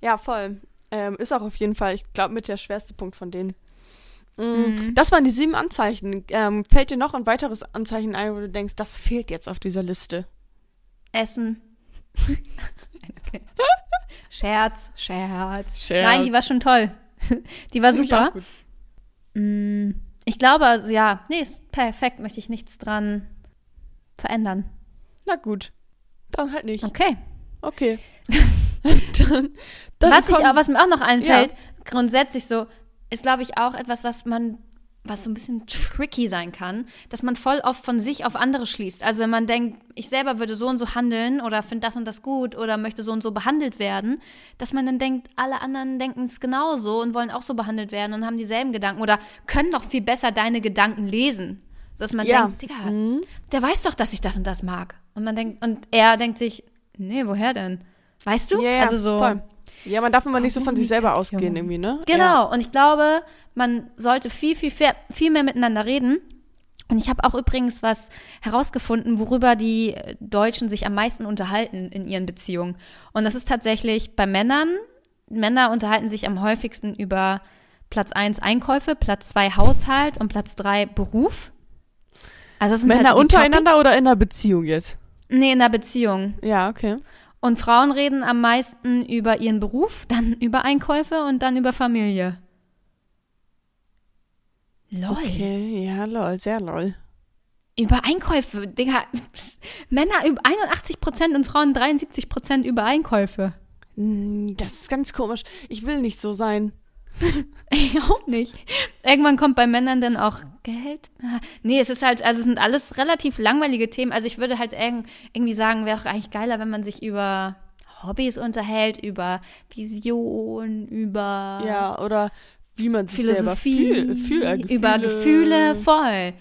Ja, voll. Ähm, ist auch auf jeden Fall, ich glaube, mit der schwerste Punkt von denen. Mm, Das waren die sieben Anzeichen. Ähm, fällt dir noch ein weiteres Anzeichen ein, wo du denkst, das fehlt jetzt auf dieser Liste? Essen. okay. Scherz, Scherz, Scherz. Nein, die war schon toll. Die war ich super. gut. Mm, Ich glaube, also, ja, nee, ist perfekt, möchte ich nichts dran verändern. Na gut. Dann halt nicht. Okay. Okay. dann, dann was, ich, was mir auch noch einfällt, grundsätzlich so, ist, glaube ich, auch etwas, was man, was so ein bisschen tricky sein kann, dass man voll oft von sich auf andere schließt. Also wenn man denkt, ich selber würde so und so handeln oder finde das und das gut oder möchte so und so behandelt werden, dass man dann denkt, alle anderen denken es genauso und wollen auch so behandelt werden und haben dieselben Gedanken oder können doch viel besser deine Gedanken lesen. Dass man Ja. denkt, Digga, der weiß doch, dass ich das und das mag. Und man denkt, und er denkt sich, nee, woher denn? Weißt du? Ja, ja, also so. voll. Ja, man darf immer nicht so von sich selber ausgehen irgendwie, ne? Genau, Ja. und ich glaube, man sollte viel, viel, viel, viel mehr miteinander reden. Und ich habe auch übrigens was herausgefunden, worüber die Deutschen sich am meisten unterhalten in ihren Beziehungen. Und das ist tatsächlich bei Männern. Männer unterhalten sich am häufigsten über Platz 1 Einkäufe, Platz 2 Haushalt und Platz 3 Beruf. Also das sind Männer halt so untereinander Topics. oder in einer Beziehung jetzt? Nee, in der Beziehung. Ja, okay. Und Frauen reden am meisten über ihren Beruf, dann über Einkäufe und dann über Familie. Lol. Okay, ja, lol, sehr lol. Über Einkäufe, Digga. Männer über 81 Prozent und Frauen 73 Prozent über Einkäufe. Hm, Das ist ganz komisch. Ich will nicht so sein. Ich auch nicht. Irgendwann kommt bei Männern dann auch Geld. Ah, Nee, es ist halt, also es sind alles relativ langweilige Themen. Also ich würde halt irg- irgendwie sagen, wäre auch eigentlich geiler, wenn man sich über Hobbys unterhält, über Vision, über Ja, oder wie man sich Philosophie, selber fühlt. Fühl, äh, Gefühle, über Gefühle, voll.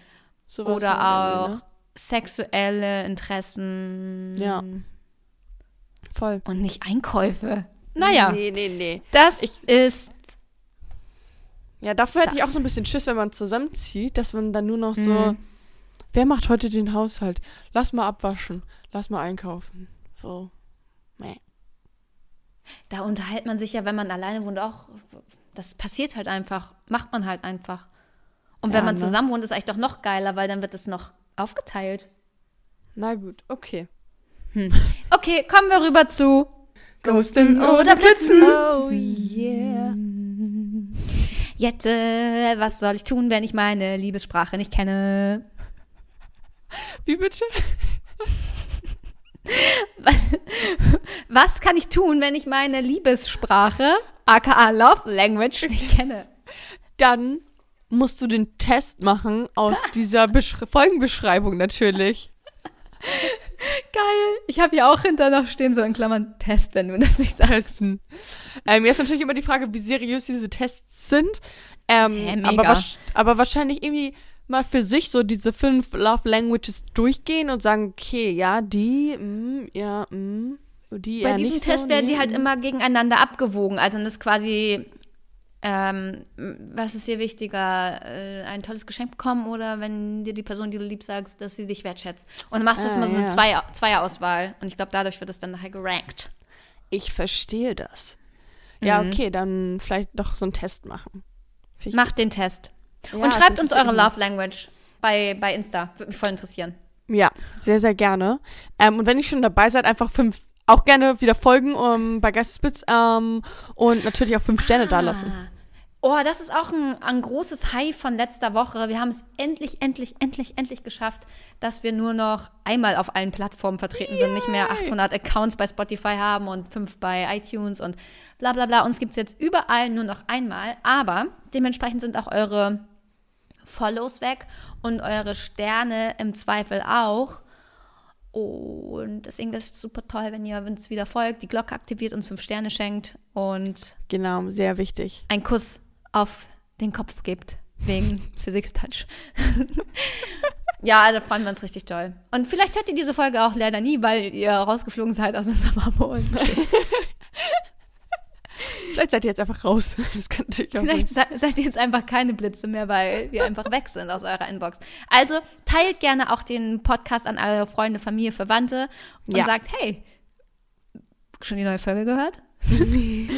Oder halt auch irgendwie, sexuelle Interessen. Ja. Ne? Voll. Und nicht Einkäufe. Naja, Nee, nee, nee. das Ich- ist. Ja, dafür hätte ich auch Sass. so ein bisschen Schiss, wenn man zusammenzieht, dass man dann nur noch so, Mhm. wer macht heute den Haushalt? Lass mal abwaschen, lass mal einkaufen. So. Nee. Da unterhält man sich ja, wenn man alleine wohnt, auch. Das passiert halt einfach. Macht man halt einfach. Und wenn Ja, man ne? zusammen wohnt, ist eigentlich doch noch geiler, weil dann wird es noch aufgeteilt. Na gut, okay. Okay, kommen wir rüber zu. Ghosten oder Blitzen. Oh yeah. Jette, was soll ich tun, wenn ich meine Liebessprache nicht kenne? Wie bitte? Was kann ich tun, wenn ich meine Liebessprache, aka Love Language, nicht kenne? Dann musst du den Test machen aus dieser Beschre Folgenbeschreibung natürlich. Geil. Ich habe hier auch hinter noch stehen, so in Klammern Test, wenn du das nicht sagst. Testen. Ähm, jetzt natürlich immer die Frage, wie seriös diese Tests sind. Ähm, mega. aber, aber wahrscheinlich irgendwie mal für sich so diese fünf Love Languages durchgehen und sagen, okay, ja, die, mm, ja, mm, die Bei diesem Test so, werden nee, die halt mm. immer gegeneinander abgewogen. Also das ist quasi, ähm, was ist dir wichtiger, äh, ein tolles Geschenk bekommen oder wenn dir die Person, die du liebst, sagst, dass sie dich wertschätzt. Und du machst das Ah, immer so eine. Zweier Zweierauswahl. Und ich glaube, dadurch wird es dann nachher gerankt. Ich verstehe das. Ja, Mhm. okay, dann vielleicht doch so einen Test machen. Macht den Test. Ja, Und das schreibt uns eure. Love Language bei, bei Insta. Würde mich voll interessieren. Ja, sehr, sehr gerne. Ähm, und wenn ihr schon dabei seid, einfach fünf, auch gerne wieder folgen um, bei Geistesblitz ähm, und natürlich auch fünf Sterne dalassen. Oh, das ist auch ein, ein großes High von letzter Woche. Wir haben es endlich, endlich, endlich, endlich geschafft, dass wir nur noch einmal auf allen Plattformen vertreten sind, nicht mehr 800 Accounts bei Spotify haben und fünf bei iTunes und bla bla bla. Uns gibt es jetzt überall nur noch einmal, aber dementsprechend sind auch eure Follows weg und eure Sterne im Zweifel auch. Und deswegen ist es super toll, wenn ihr uns wieder folgt, die Glocke aktiviert, uns fünf Sterne schenkt und Genau, sehr wichtig. einen Kuss auf den Kopf gibt, wegen Physical Touch. ja, da freuen wir uns richtig toll. Und vielleicht hört ihr diese Folge auch leider nie, weil ihr rausgeflogen seid aus unserem Abo und tschüss. Vielleicht seid ihr jetzt einfach raus. Das kann natürlich auch Vielleicht sein. se- seid ihr jetzt einfach keine Blitze mehr, weil wir einfach weg sind aus eurer Inbox. Also teilt gerne auch den Podcast an eure Freunde, Familie, Verwandte und Ja. sagt, hey, schon die neue Folge gehört?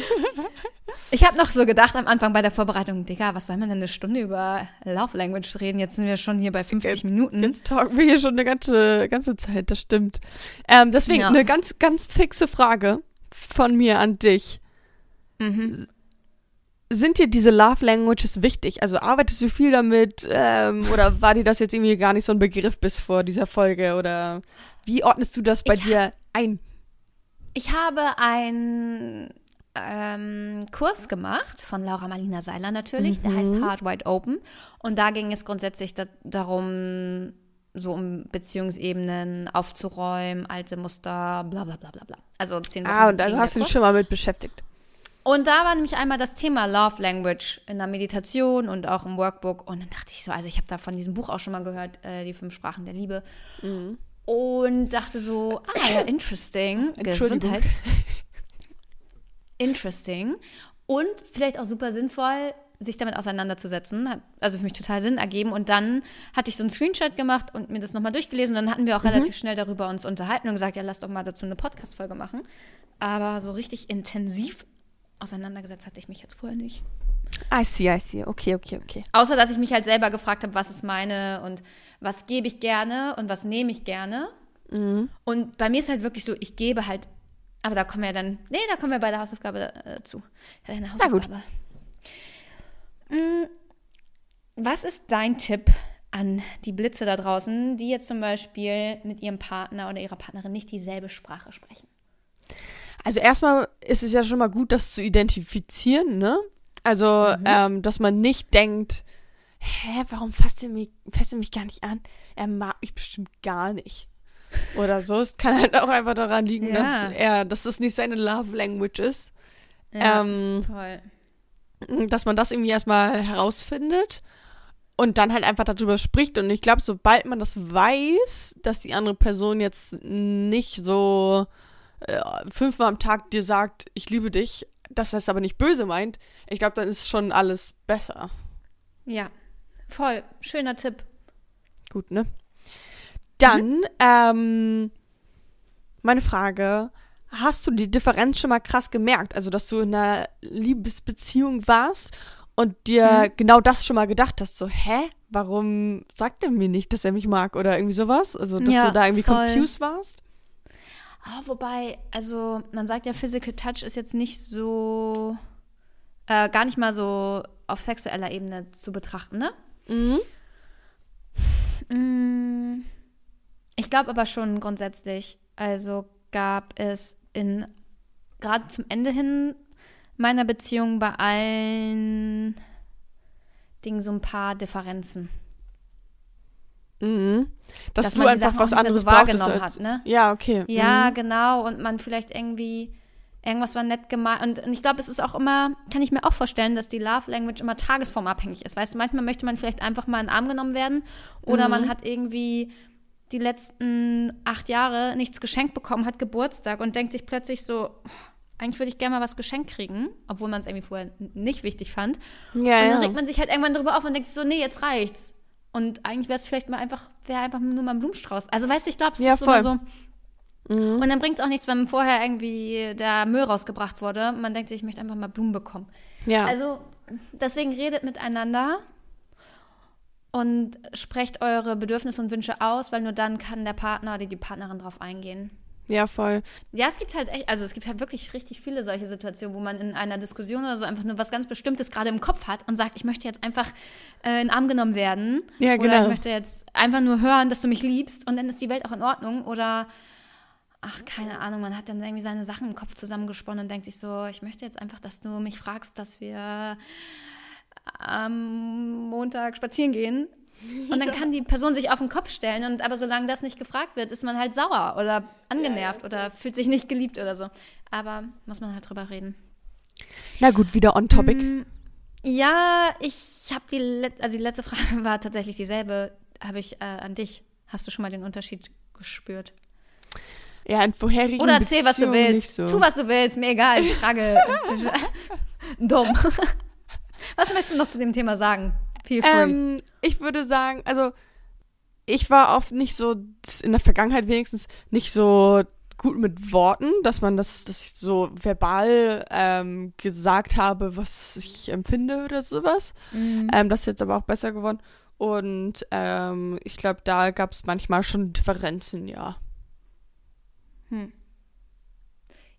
Ich habe noch so gedacht am Anfang bei der Vorbereitung, Digga, was soll man denn eine Stunde über Love Language reden? Jetzt sind wir schon hier bei 50 Minuten. Jetzt talken wir hier schon eine ganze, ganze Zeit, das stimmt. Ähm, deswegen Ja. eine ganz, ganz fixe Frage von mir an dich. Mhm. Sind dir diese Love Languages wichtig? Also arbeitest du viel damit ähm, oder war dir das jetzt irgendwie gar nicht so ein Begriff bis vor dieser Folge? Oder wie ordnest du das bei Ich dir ein? Ich habe einen ähm, Kurs gemacht von Laura Marlina Seiler natürlich, der heißt Heart Wide Open. Und da ging es grundsätzlich da, darum, so um Beziehungsebenen aufzuräumen, alte Muster, bla bla bla bla bla. Also zehn Wochen Ah, und da hast du dich schon mal mit beschäftigt. Und da war nämlich einmal das Thema Love Language in der Meditation und auch im Workbook. Und dann dachte ich so, also ich habe da von diesem Buch auch schon mal gehört, äh, die fünf Sprachen der Liebe. Und dachte so, ah ja, interesting. Gesundheit. Interesting. Und vielleicht auch super sinnvoll, sich damit auseinanderzusetzen. Hat also für mich total Sinn ergeben. Und dann hatte ich so einen Screenshot gemacht und mir das nochmal durchgelesen. Und dann hatten wir auch relativ schnell darüber uns unterhalten und gesagt, ja, lass doch mal dazu eine Podcast-Folge machen. Aber so richtig intensiv auseinandergesetzt hatte ich mich jetzt vorher nicht. I see, I see. Okay, okay, okay. Außer, dass ich mich halt selber gefragt habe, was ist meine und was gebe ich gerne und was nehme ich gerne. Und bei mir ist halt wirklich so, ich gebe halt, aber da kommen wir dann, nee, da kommen wir bei der Hausaufgabe äh, zu. Ich hatte eine Na gut. Hausaufgabe. Mm, Was ist dein Tipp an die Blitze da draußen, die jetzt zum Beispiel mit ihrem Partner oder ihrer Partnerin nicht dieselbe Sprache sprechen? Also erstmal ist es ja schon mal gut, das zu identifizieren, ne? Also, ähm, dass man nicht denkt, hä, warum fasst er mich, fasst er mich gar nicht an? Er mag mich bestimmt gar nicht. Oder so. Es kann halt auch einfach daran liegen, Ja. dass er, dass es nicht seine Love Language ist. Ja, Ähm, voll. dass man das irgendwie erstmal herausfindet und dann halt einfach darüber spricht. Und ich glaube, sobald man das weiß, dass die andere Person jetzt nicht so äh, fünfmal am Tag dir sagt, ich liebe dich, dass er es aber nicht böse meint, ich glaube, dann ist schon alles besser. Ja, voll. Schöner Tipp. Gut, ne? Dann, ähm, meine Frage, hast du die Differenz schon mal krass gemerkt? Also, dass du in einer Liebesbeziehung warst und dir genau das schon mal gedacht hast, so, hä? Warum sagt er mir nicht, dass er mich mag oder irgendwie sowas? Also, dass Ja, du da irgendwie voll. confused warst? Ah, wobei, also man sagt ja, Physical Touch ist jetzt nicht so, äh, gar nicht mal so auf sexueller Ebene zu betrachten, ne? Mhm. Mm, Ich glaube aber schon grundsätzlich. Also gab es in, gerade zum Ende hin meiner Beziehung bei allen Dingen so ein paar Differenzen. Mhm. Dass, Dass du einfach was anderes so wahrgenommen hat, ne? Ja, okay. Ja, Mhm. genau. Und man vielleicht irgendwie, irgendwas war nett gemeint. Und, und ich glaube, es ist auch immer, kann ich mir auch vorstellen, dass die Love Language immer tagesformabhängig ist. Weißt du, manchmal möchte man vielleicht einfach mal in den Arm genommen werden. Oder Mhm. man hat irgendwie die letzten acht Jahre nichts geschenkt bekommen, hat Geburtstag und denkt sich plötzlich so, "Oh, eigentlich würde ich gerne mal was geschenkt kriegen, obwohl man es irgendwie vorher nicht wichtig fand. Ja, Und dann regt man sich halt irgendwann drüber auf und denkt sich so, nee, jetzt reicht's. Und eigentlich wäre es vielleicht mal einfach, wäre einfach nur mal ein Blumenstrauß. Also weißt du, ich glaube, es Ja, ist voll. so. Und dann bringt es auch nichts, wenn vorher irgendwie der Müll rausgebracht wurde. Man denkt sich, ich möchte einfach mal Blumen bekommen. ja. Also deswegen redet miteinander und sprecht eure Bedürfnisse und Wünsche aus, weil nur dann kann der Partner oder die Partnerin drauf eingehen. Ja, voll. Ja, es gibt halt echt, also es gibt halt wirklich richtig viele solche Situationen, wo man in einer Diskussion oder so einfach nur was ganz Bestimmtes gerade im Kopf hat und sagt, ich möchte jetzt einfach äh, in den Arm genommen werden. Ja, Oder genau. ich möchte jetzt einfach nur hören, dass du mich liebst und dann ist die Welt auch in Ordnung. Oder, ach, keine Ahnung, man hat dann irgendwie seine Sachen im Kopf zusammengesponnen und denkt sich so, ich möchte jetzt einfach, dass du mich fragst, dass wir am Montag spazieren gehen. Und dann kann die Person sich auf den Kopf stellen. Und aber solange das nicht gefragt wird, ist man halt sauer oder angenervt oder fühlt sich nicht geliebt oder so. Aber muss man halt drüber reden. Na gut, wieder on topic. Mm, Ja, ich habe die, Let also die letzte Frage war tatsächlich dieselbe. Habe ich äh, an dich. Hast du schon mal den Unterschied gespürt? Ja, in vorherigen Oder erzähl, was du willst. So. Tu, was du willst. Mir egal. Frage. Dumm. Was möchtest du noch zu dem Thema sagen? Feel free. Ähm, ich würde sagen, also ich war oft nicht so, in der Vergangenheit wenigstens, nicht so gut mit Worten, dass man das, dass ich so verbal ähm, gesagt habe, was ich empfinde oder sowas. Mhm. Ähm, das ist jetzt aber auch besser geworden. Und ähm, ich glaube, da gab es manchmal schon Differenzen, ja.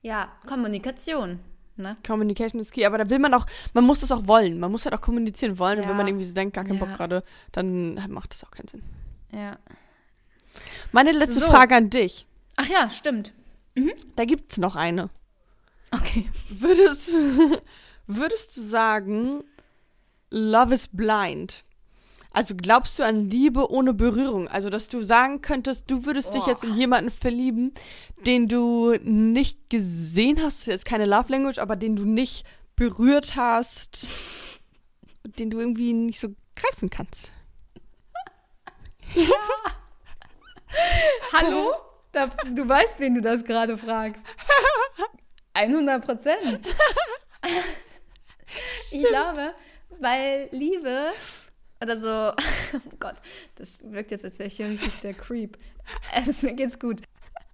Ja, Kommunikation. Ne? Communication is key, aber da will man auch, man muss das auch wollen. Man muss halt auch kommunizieren wollen. Und Ja. wenn man irgendwie so denkt, gar keinen Ja. Bock gerade, dann macht das auch keinen Sinn. Ja. Meine letzte So. Frage an dich. Ach ja, stimmt. Da gibt es noch eine. Okay. Würdest, würdest du sagen, Love is blind? Also glaubst du an Liebe ohne Berührung? Also, dass du sagen könntest, du würdest dich Boah. jetzt in jemanden verlieben, den du nicht gesehen hast, das ist jetzt keine Love Language, aber den du nicht berührt hast, den du irgendwie nicht so greifen kannst. Hallo? Da, du weißt, wen du das gerade fragst. 100 Prozent. Ich glaube, weil Liebe oder so, oh Gott, das wirkt jetzt, als wäre ich hier richtig der Creep. Es ist, mir geht's gut.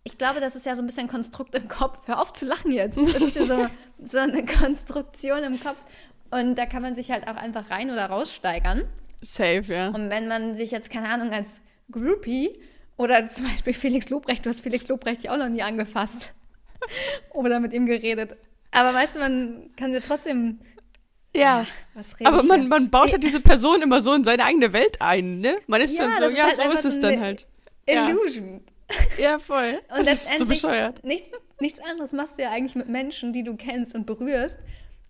Ich glaube, das ist ja so ein bisschen ein Konstrukt im Kopf. Hör auf zu lachen jetzt. Das ist ja so, so eine Konstruktion im Kopf. Und da kann man sich halt auch einfach rein oder raussteigern. Safe, ja. Und wenn man sich jetzt, keine Ahnung, als Groupie oder zum Beispiel Felix Lobrecht, du hast Felix Lobrecht ja auch noch nie angefasst oder mit ihm geredet. Aber weißt du, man kann ja trotzdem. Ja. Aber man, man baut halt diese Person immer so in seine eigene Welt ein, ne? Man ist Ja, dann so, ja, halt so ist es dann halt. Illusion. Ja, voll. Und das ist so letztendlich bescheuert. nichts, nichts anderes machst du ja eigentlich mit Menschen, die du kennst und berührst.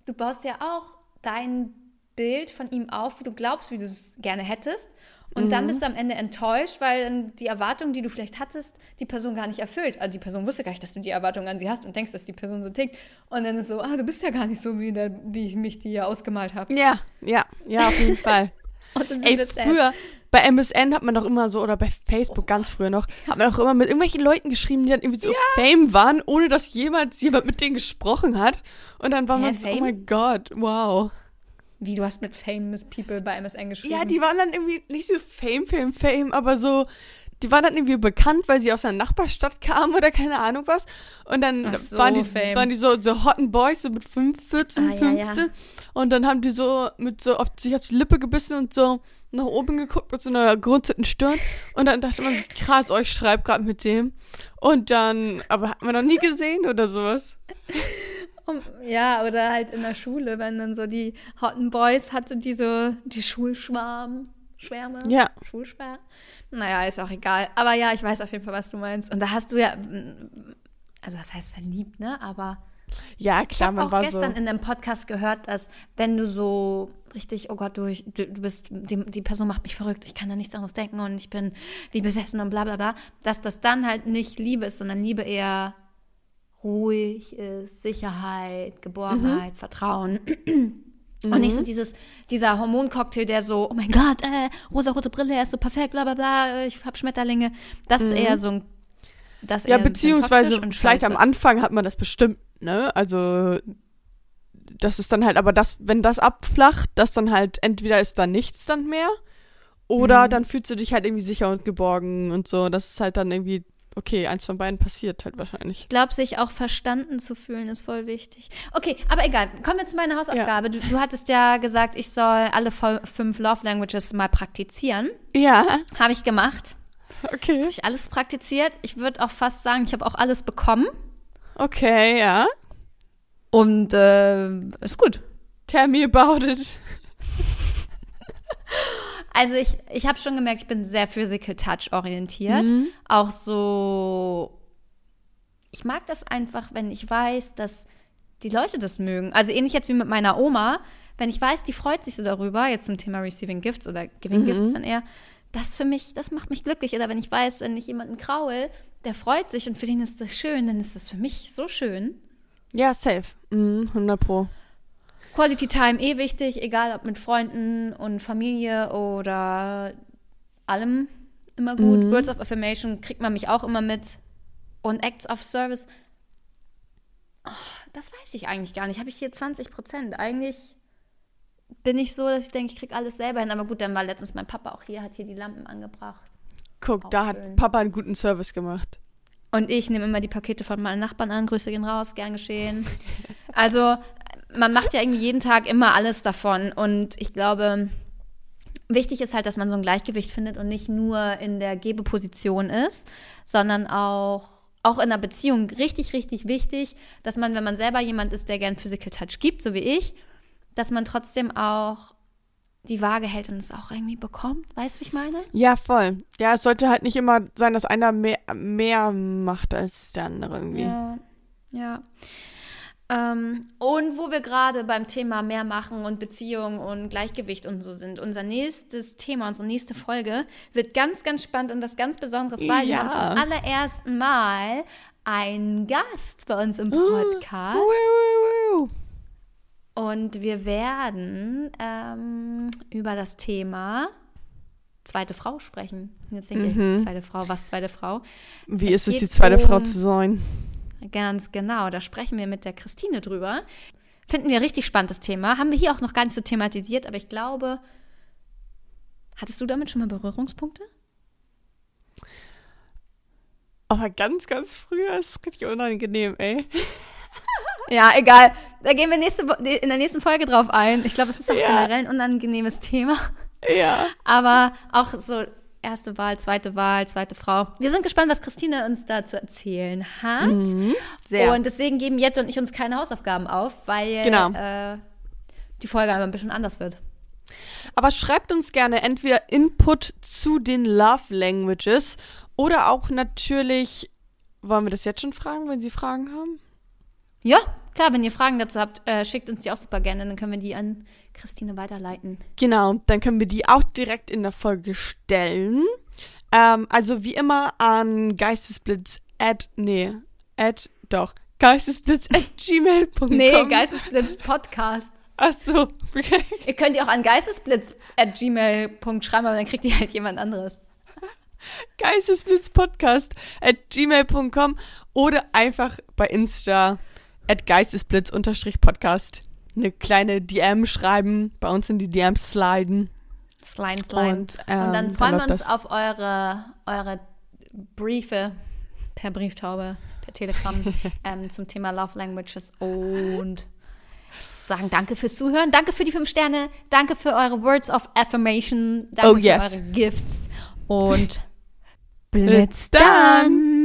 Du baust ja auch dein Bild von ihm auf, wie du glaubst, wie du es gerne hättest. Und dann Mhm. bist du am Ende enttäuscht, weil dann die Erwartungen, die du vielleicht hattest, die Person gar nicht erfüllt. Also die Person wusste gar nicht, dass du die Erwartungen an sie hast und denkst, dass die Person so tickt. Und dann ist so, ah, du bist ja gar nicht so, wie, der, wie ich mich dir ausgemalt habe. Ja, ja, ja, auf jeden Fall. Und dann sind Ey, früher, bei MSN hat man doch immer so, oder bei Facebook ganz früher noch, hat man doch immer mit irgendwelchen Leuten geschrieben, die dann irgendwie so Fame waren, ohne dass jemals jemand mit denen gesprochen hat. Und dann war Hä, man so, oh Fame? mein Gott, wow. Wie, du hast mit famous people bei MSN geschrieben? Ja, die waren dann irgendwie nicht so Fame, Fame, Fame, aber so, die waren dann irgendwie bekannt, weil sie aus einer Nachbarstadt kamen oder keine Ahnung was. Und dann so, waren, die, Fame. waren die so, so Hotten Boys, so mit 5, 14, Ah, ja, ja. 15. Und dann haben die so mit so auf, sich auf die Lippe gebissen und so nach oben geguckt mit so einer grunzenden Stirn. Und dann dachte man, sich, krass, ich schreibe gerade mit dem. Und dann, aber hat man noch nie gesehen oder sowas. Um, ja, oder halt in der Schule, wenn dann so die Hotten Boys hatte, die so, die Schulschwarm, Schwärme, Ja. Schulschwärme. Naja, ist auch egal. Aber ja, ich weiß auf jeden Fall, was du meinst. Und da hast du ja, mm, also was heißt verliebt, ne? Aber Ja, ich klar, habe man auch war gestern so. in einem Podcast gehört, dass wenn du so richtig, oh Gott, du, du, du bist, die, die Person macht mich verrückt, ich kann da nichts anderes denken und ich bin wie besessen und bla bla bla, dass das dann halt nicht Liebe ist, sondern Liebe eher ruhig ist, Sicherheit, Geborgenheit, Vertrauen. Und nicht so dieses, dieser Hormoncocktail, der so, oh mein Gott, äh, rosa-rote Brille, er ist so perfekt, bla bla bla, ich hab Schmetterlinge. Das ist eher so ein, das Ja, beziehungsweise vielleicht am. Anfang hat man das bestimmt, ne? Also das ist dann halt, aber das, wenn das abflacht, das dann halt entweder ist da nichts dann mehr oder Mhm. dann fühlst du dich halt irgendwie sicher und geborgen und so. Das ist halt dann irgendwie, okay, eins von beiden passiert halt wahrscheinlich. Ich glaube, sich auch verstanden zu fühlen, ist voll wichtig. Okay, aber egal. Kommen wir zu meiner Hausaufgabe. Du, du hattest ja gesagt, ich soll alle fünf Love Languages mal praktizieren. Ja, Habe ich gemacht. okay. Habe ich alles praktiziert. Ich würde auch fast sagen, ich habe auch alles bekommen. Okay, ja. Und äh, ist gut. Tell me about it. Also ich, ich habe schon gemerkt, ich bin sehr Physical Touch orientiert. Auch so, ich mag das einfach, wenn ich weiß, dass die Leute das mögen. Also ähnlich jetzt wie mit meiner Oma, wenn ich weiß, die freut sich so darüber, jetzt zum Thema Receiving Gifts oder Giving Gifts dann eher, das für mich, das macht mich glücklich. Oder wenn ich weiß, wenn ich jemanden kraul, der freut sich und für den ist das schön, dann ist das für mich so schön. Ja, safe. Mhm, 100 pro. Quality Time eh wichtig, egal ob mit Freunden und Familie oder allem immer gut. Words of Affirmation kriegt man mich auch immer mit. Und Acts of Service, oh, das weiß ich eigentlich gar nicht. Habe ich hier 20 Prozent? Eigentlich bin ich so, dass ich denke, ich kriege alles selber hin. Aber gut, dann war letztens mein Papa auch hier, hat hier die Lampen angebracht. Guck, Auch da hat schön. Papa einen guten Service gemacht. Und ich nehme immer die Pakete von meinen Nachbarn an. Grüße gehen raus, gern geschehen. Also, man macht ja irgendwie jeden Tag immer alles davon. Und ich glaube, wichtig ist halt, dass man so ein Gleichgewicht findet und nicht nur in der Gebeposition ist, sondern auch, auch in einer Beziehung richtig, richtig wichtig, dass man, wenn man selber jemand ist, der gern Physical Touch gibt, so wie ich, dass man trotzdem auch die Waage hält und es auch irgendwie bekommt. Weißt du, wie ich meine? Ja, voll. Ja, es sollte halt nicht immer sein, dass einer mehr, mehr macht als der andere irgendwie. Ja. Ja. Ähm, und wo wir gerade beim Thema mehr machen und Beziehung und Gleichgewicht und so sind, unser nächstes Thema, unsere nächste Folge wird ganz, ganz spannend und was ganz Besonderes, weil wir Ja. haben zum allerersten Mal einen Gast bei uns im Podcast. Wiu, wiu, wiu. Und wir werden ähm, über das Thema zweite Frau sprechen. Jetzt denke ich, zweite Frau, was zweite Frau? Wie Es ist es, die zweite Frau um- zu sein? Ganz genau, da sprechen wir mit der Christine drüber. Finden wir richtig spannendes Thema. Haben wir hier auch noch gar nicht so thematisiert, aber ich glaube, hattest du damit schon mal Berührungspunkte? Aber ganz, ganz früher ist es richtig unangenehm, ey. Ja, egal. Da gehen wir nächste, in der nächsten Folge drauf ein. Ich glaube, es ist auch Ja. generell ein unangenehmes Thema. Ja. Aber auch so erste Wahl, zweite Wahl, zweite Frau. Wir sind gespannt, was Christine uns da zu erzählen hat. Sehr. Und deswegen geben Jette und ich uns keine Hausaufgaben auf, weil Genau. äh, die Folge einfach ein bisschen anders wird. Aber schreibt uns gerne entweder Input zu den Love Languages oder auch natürlich, wollen wir das jetzt schon fragen, wenn Sie Fragen haben? Ja, klar, wenn ihr Fragen dazu habt, äh, schickt uns die auch super gerne, dann können wir die an Christine weiterleiten. Genau, dann können wir die auch direkt in der Folge stellen. Ähm, also wie immer an geistesblitz at, nee, at, doch, geistesblitz at gmail.com. Nee, Geistesblitz Podcast. Ach so. Ihr könnt die auch an geistesblitz at gmail.com schreiben, aber dann kriegt ihr halt jemand anderes. geistesblitzpodcast at gmail.com oder einfach bei Insta at geistesblitz-podcast eine kleine DM schreiben, bei uns in die DMs sliden. Slime, slime. Und, Und, ähm, dann dann freuen wir läuft uns auf eure, eure Briefe per Brieftaube, per Telegram ähm, zum Thema Love Languages und sagen danke fürs Zuhören, danke für die fünf Sterne, danke für eure Words of Affirmation, danke Oh, für yes. eure Gifts und Blitz dann!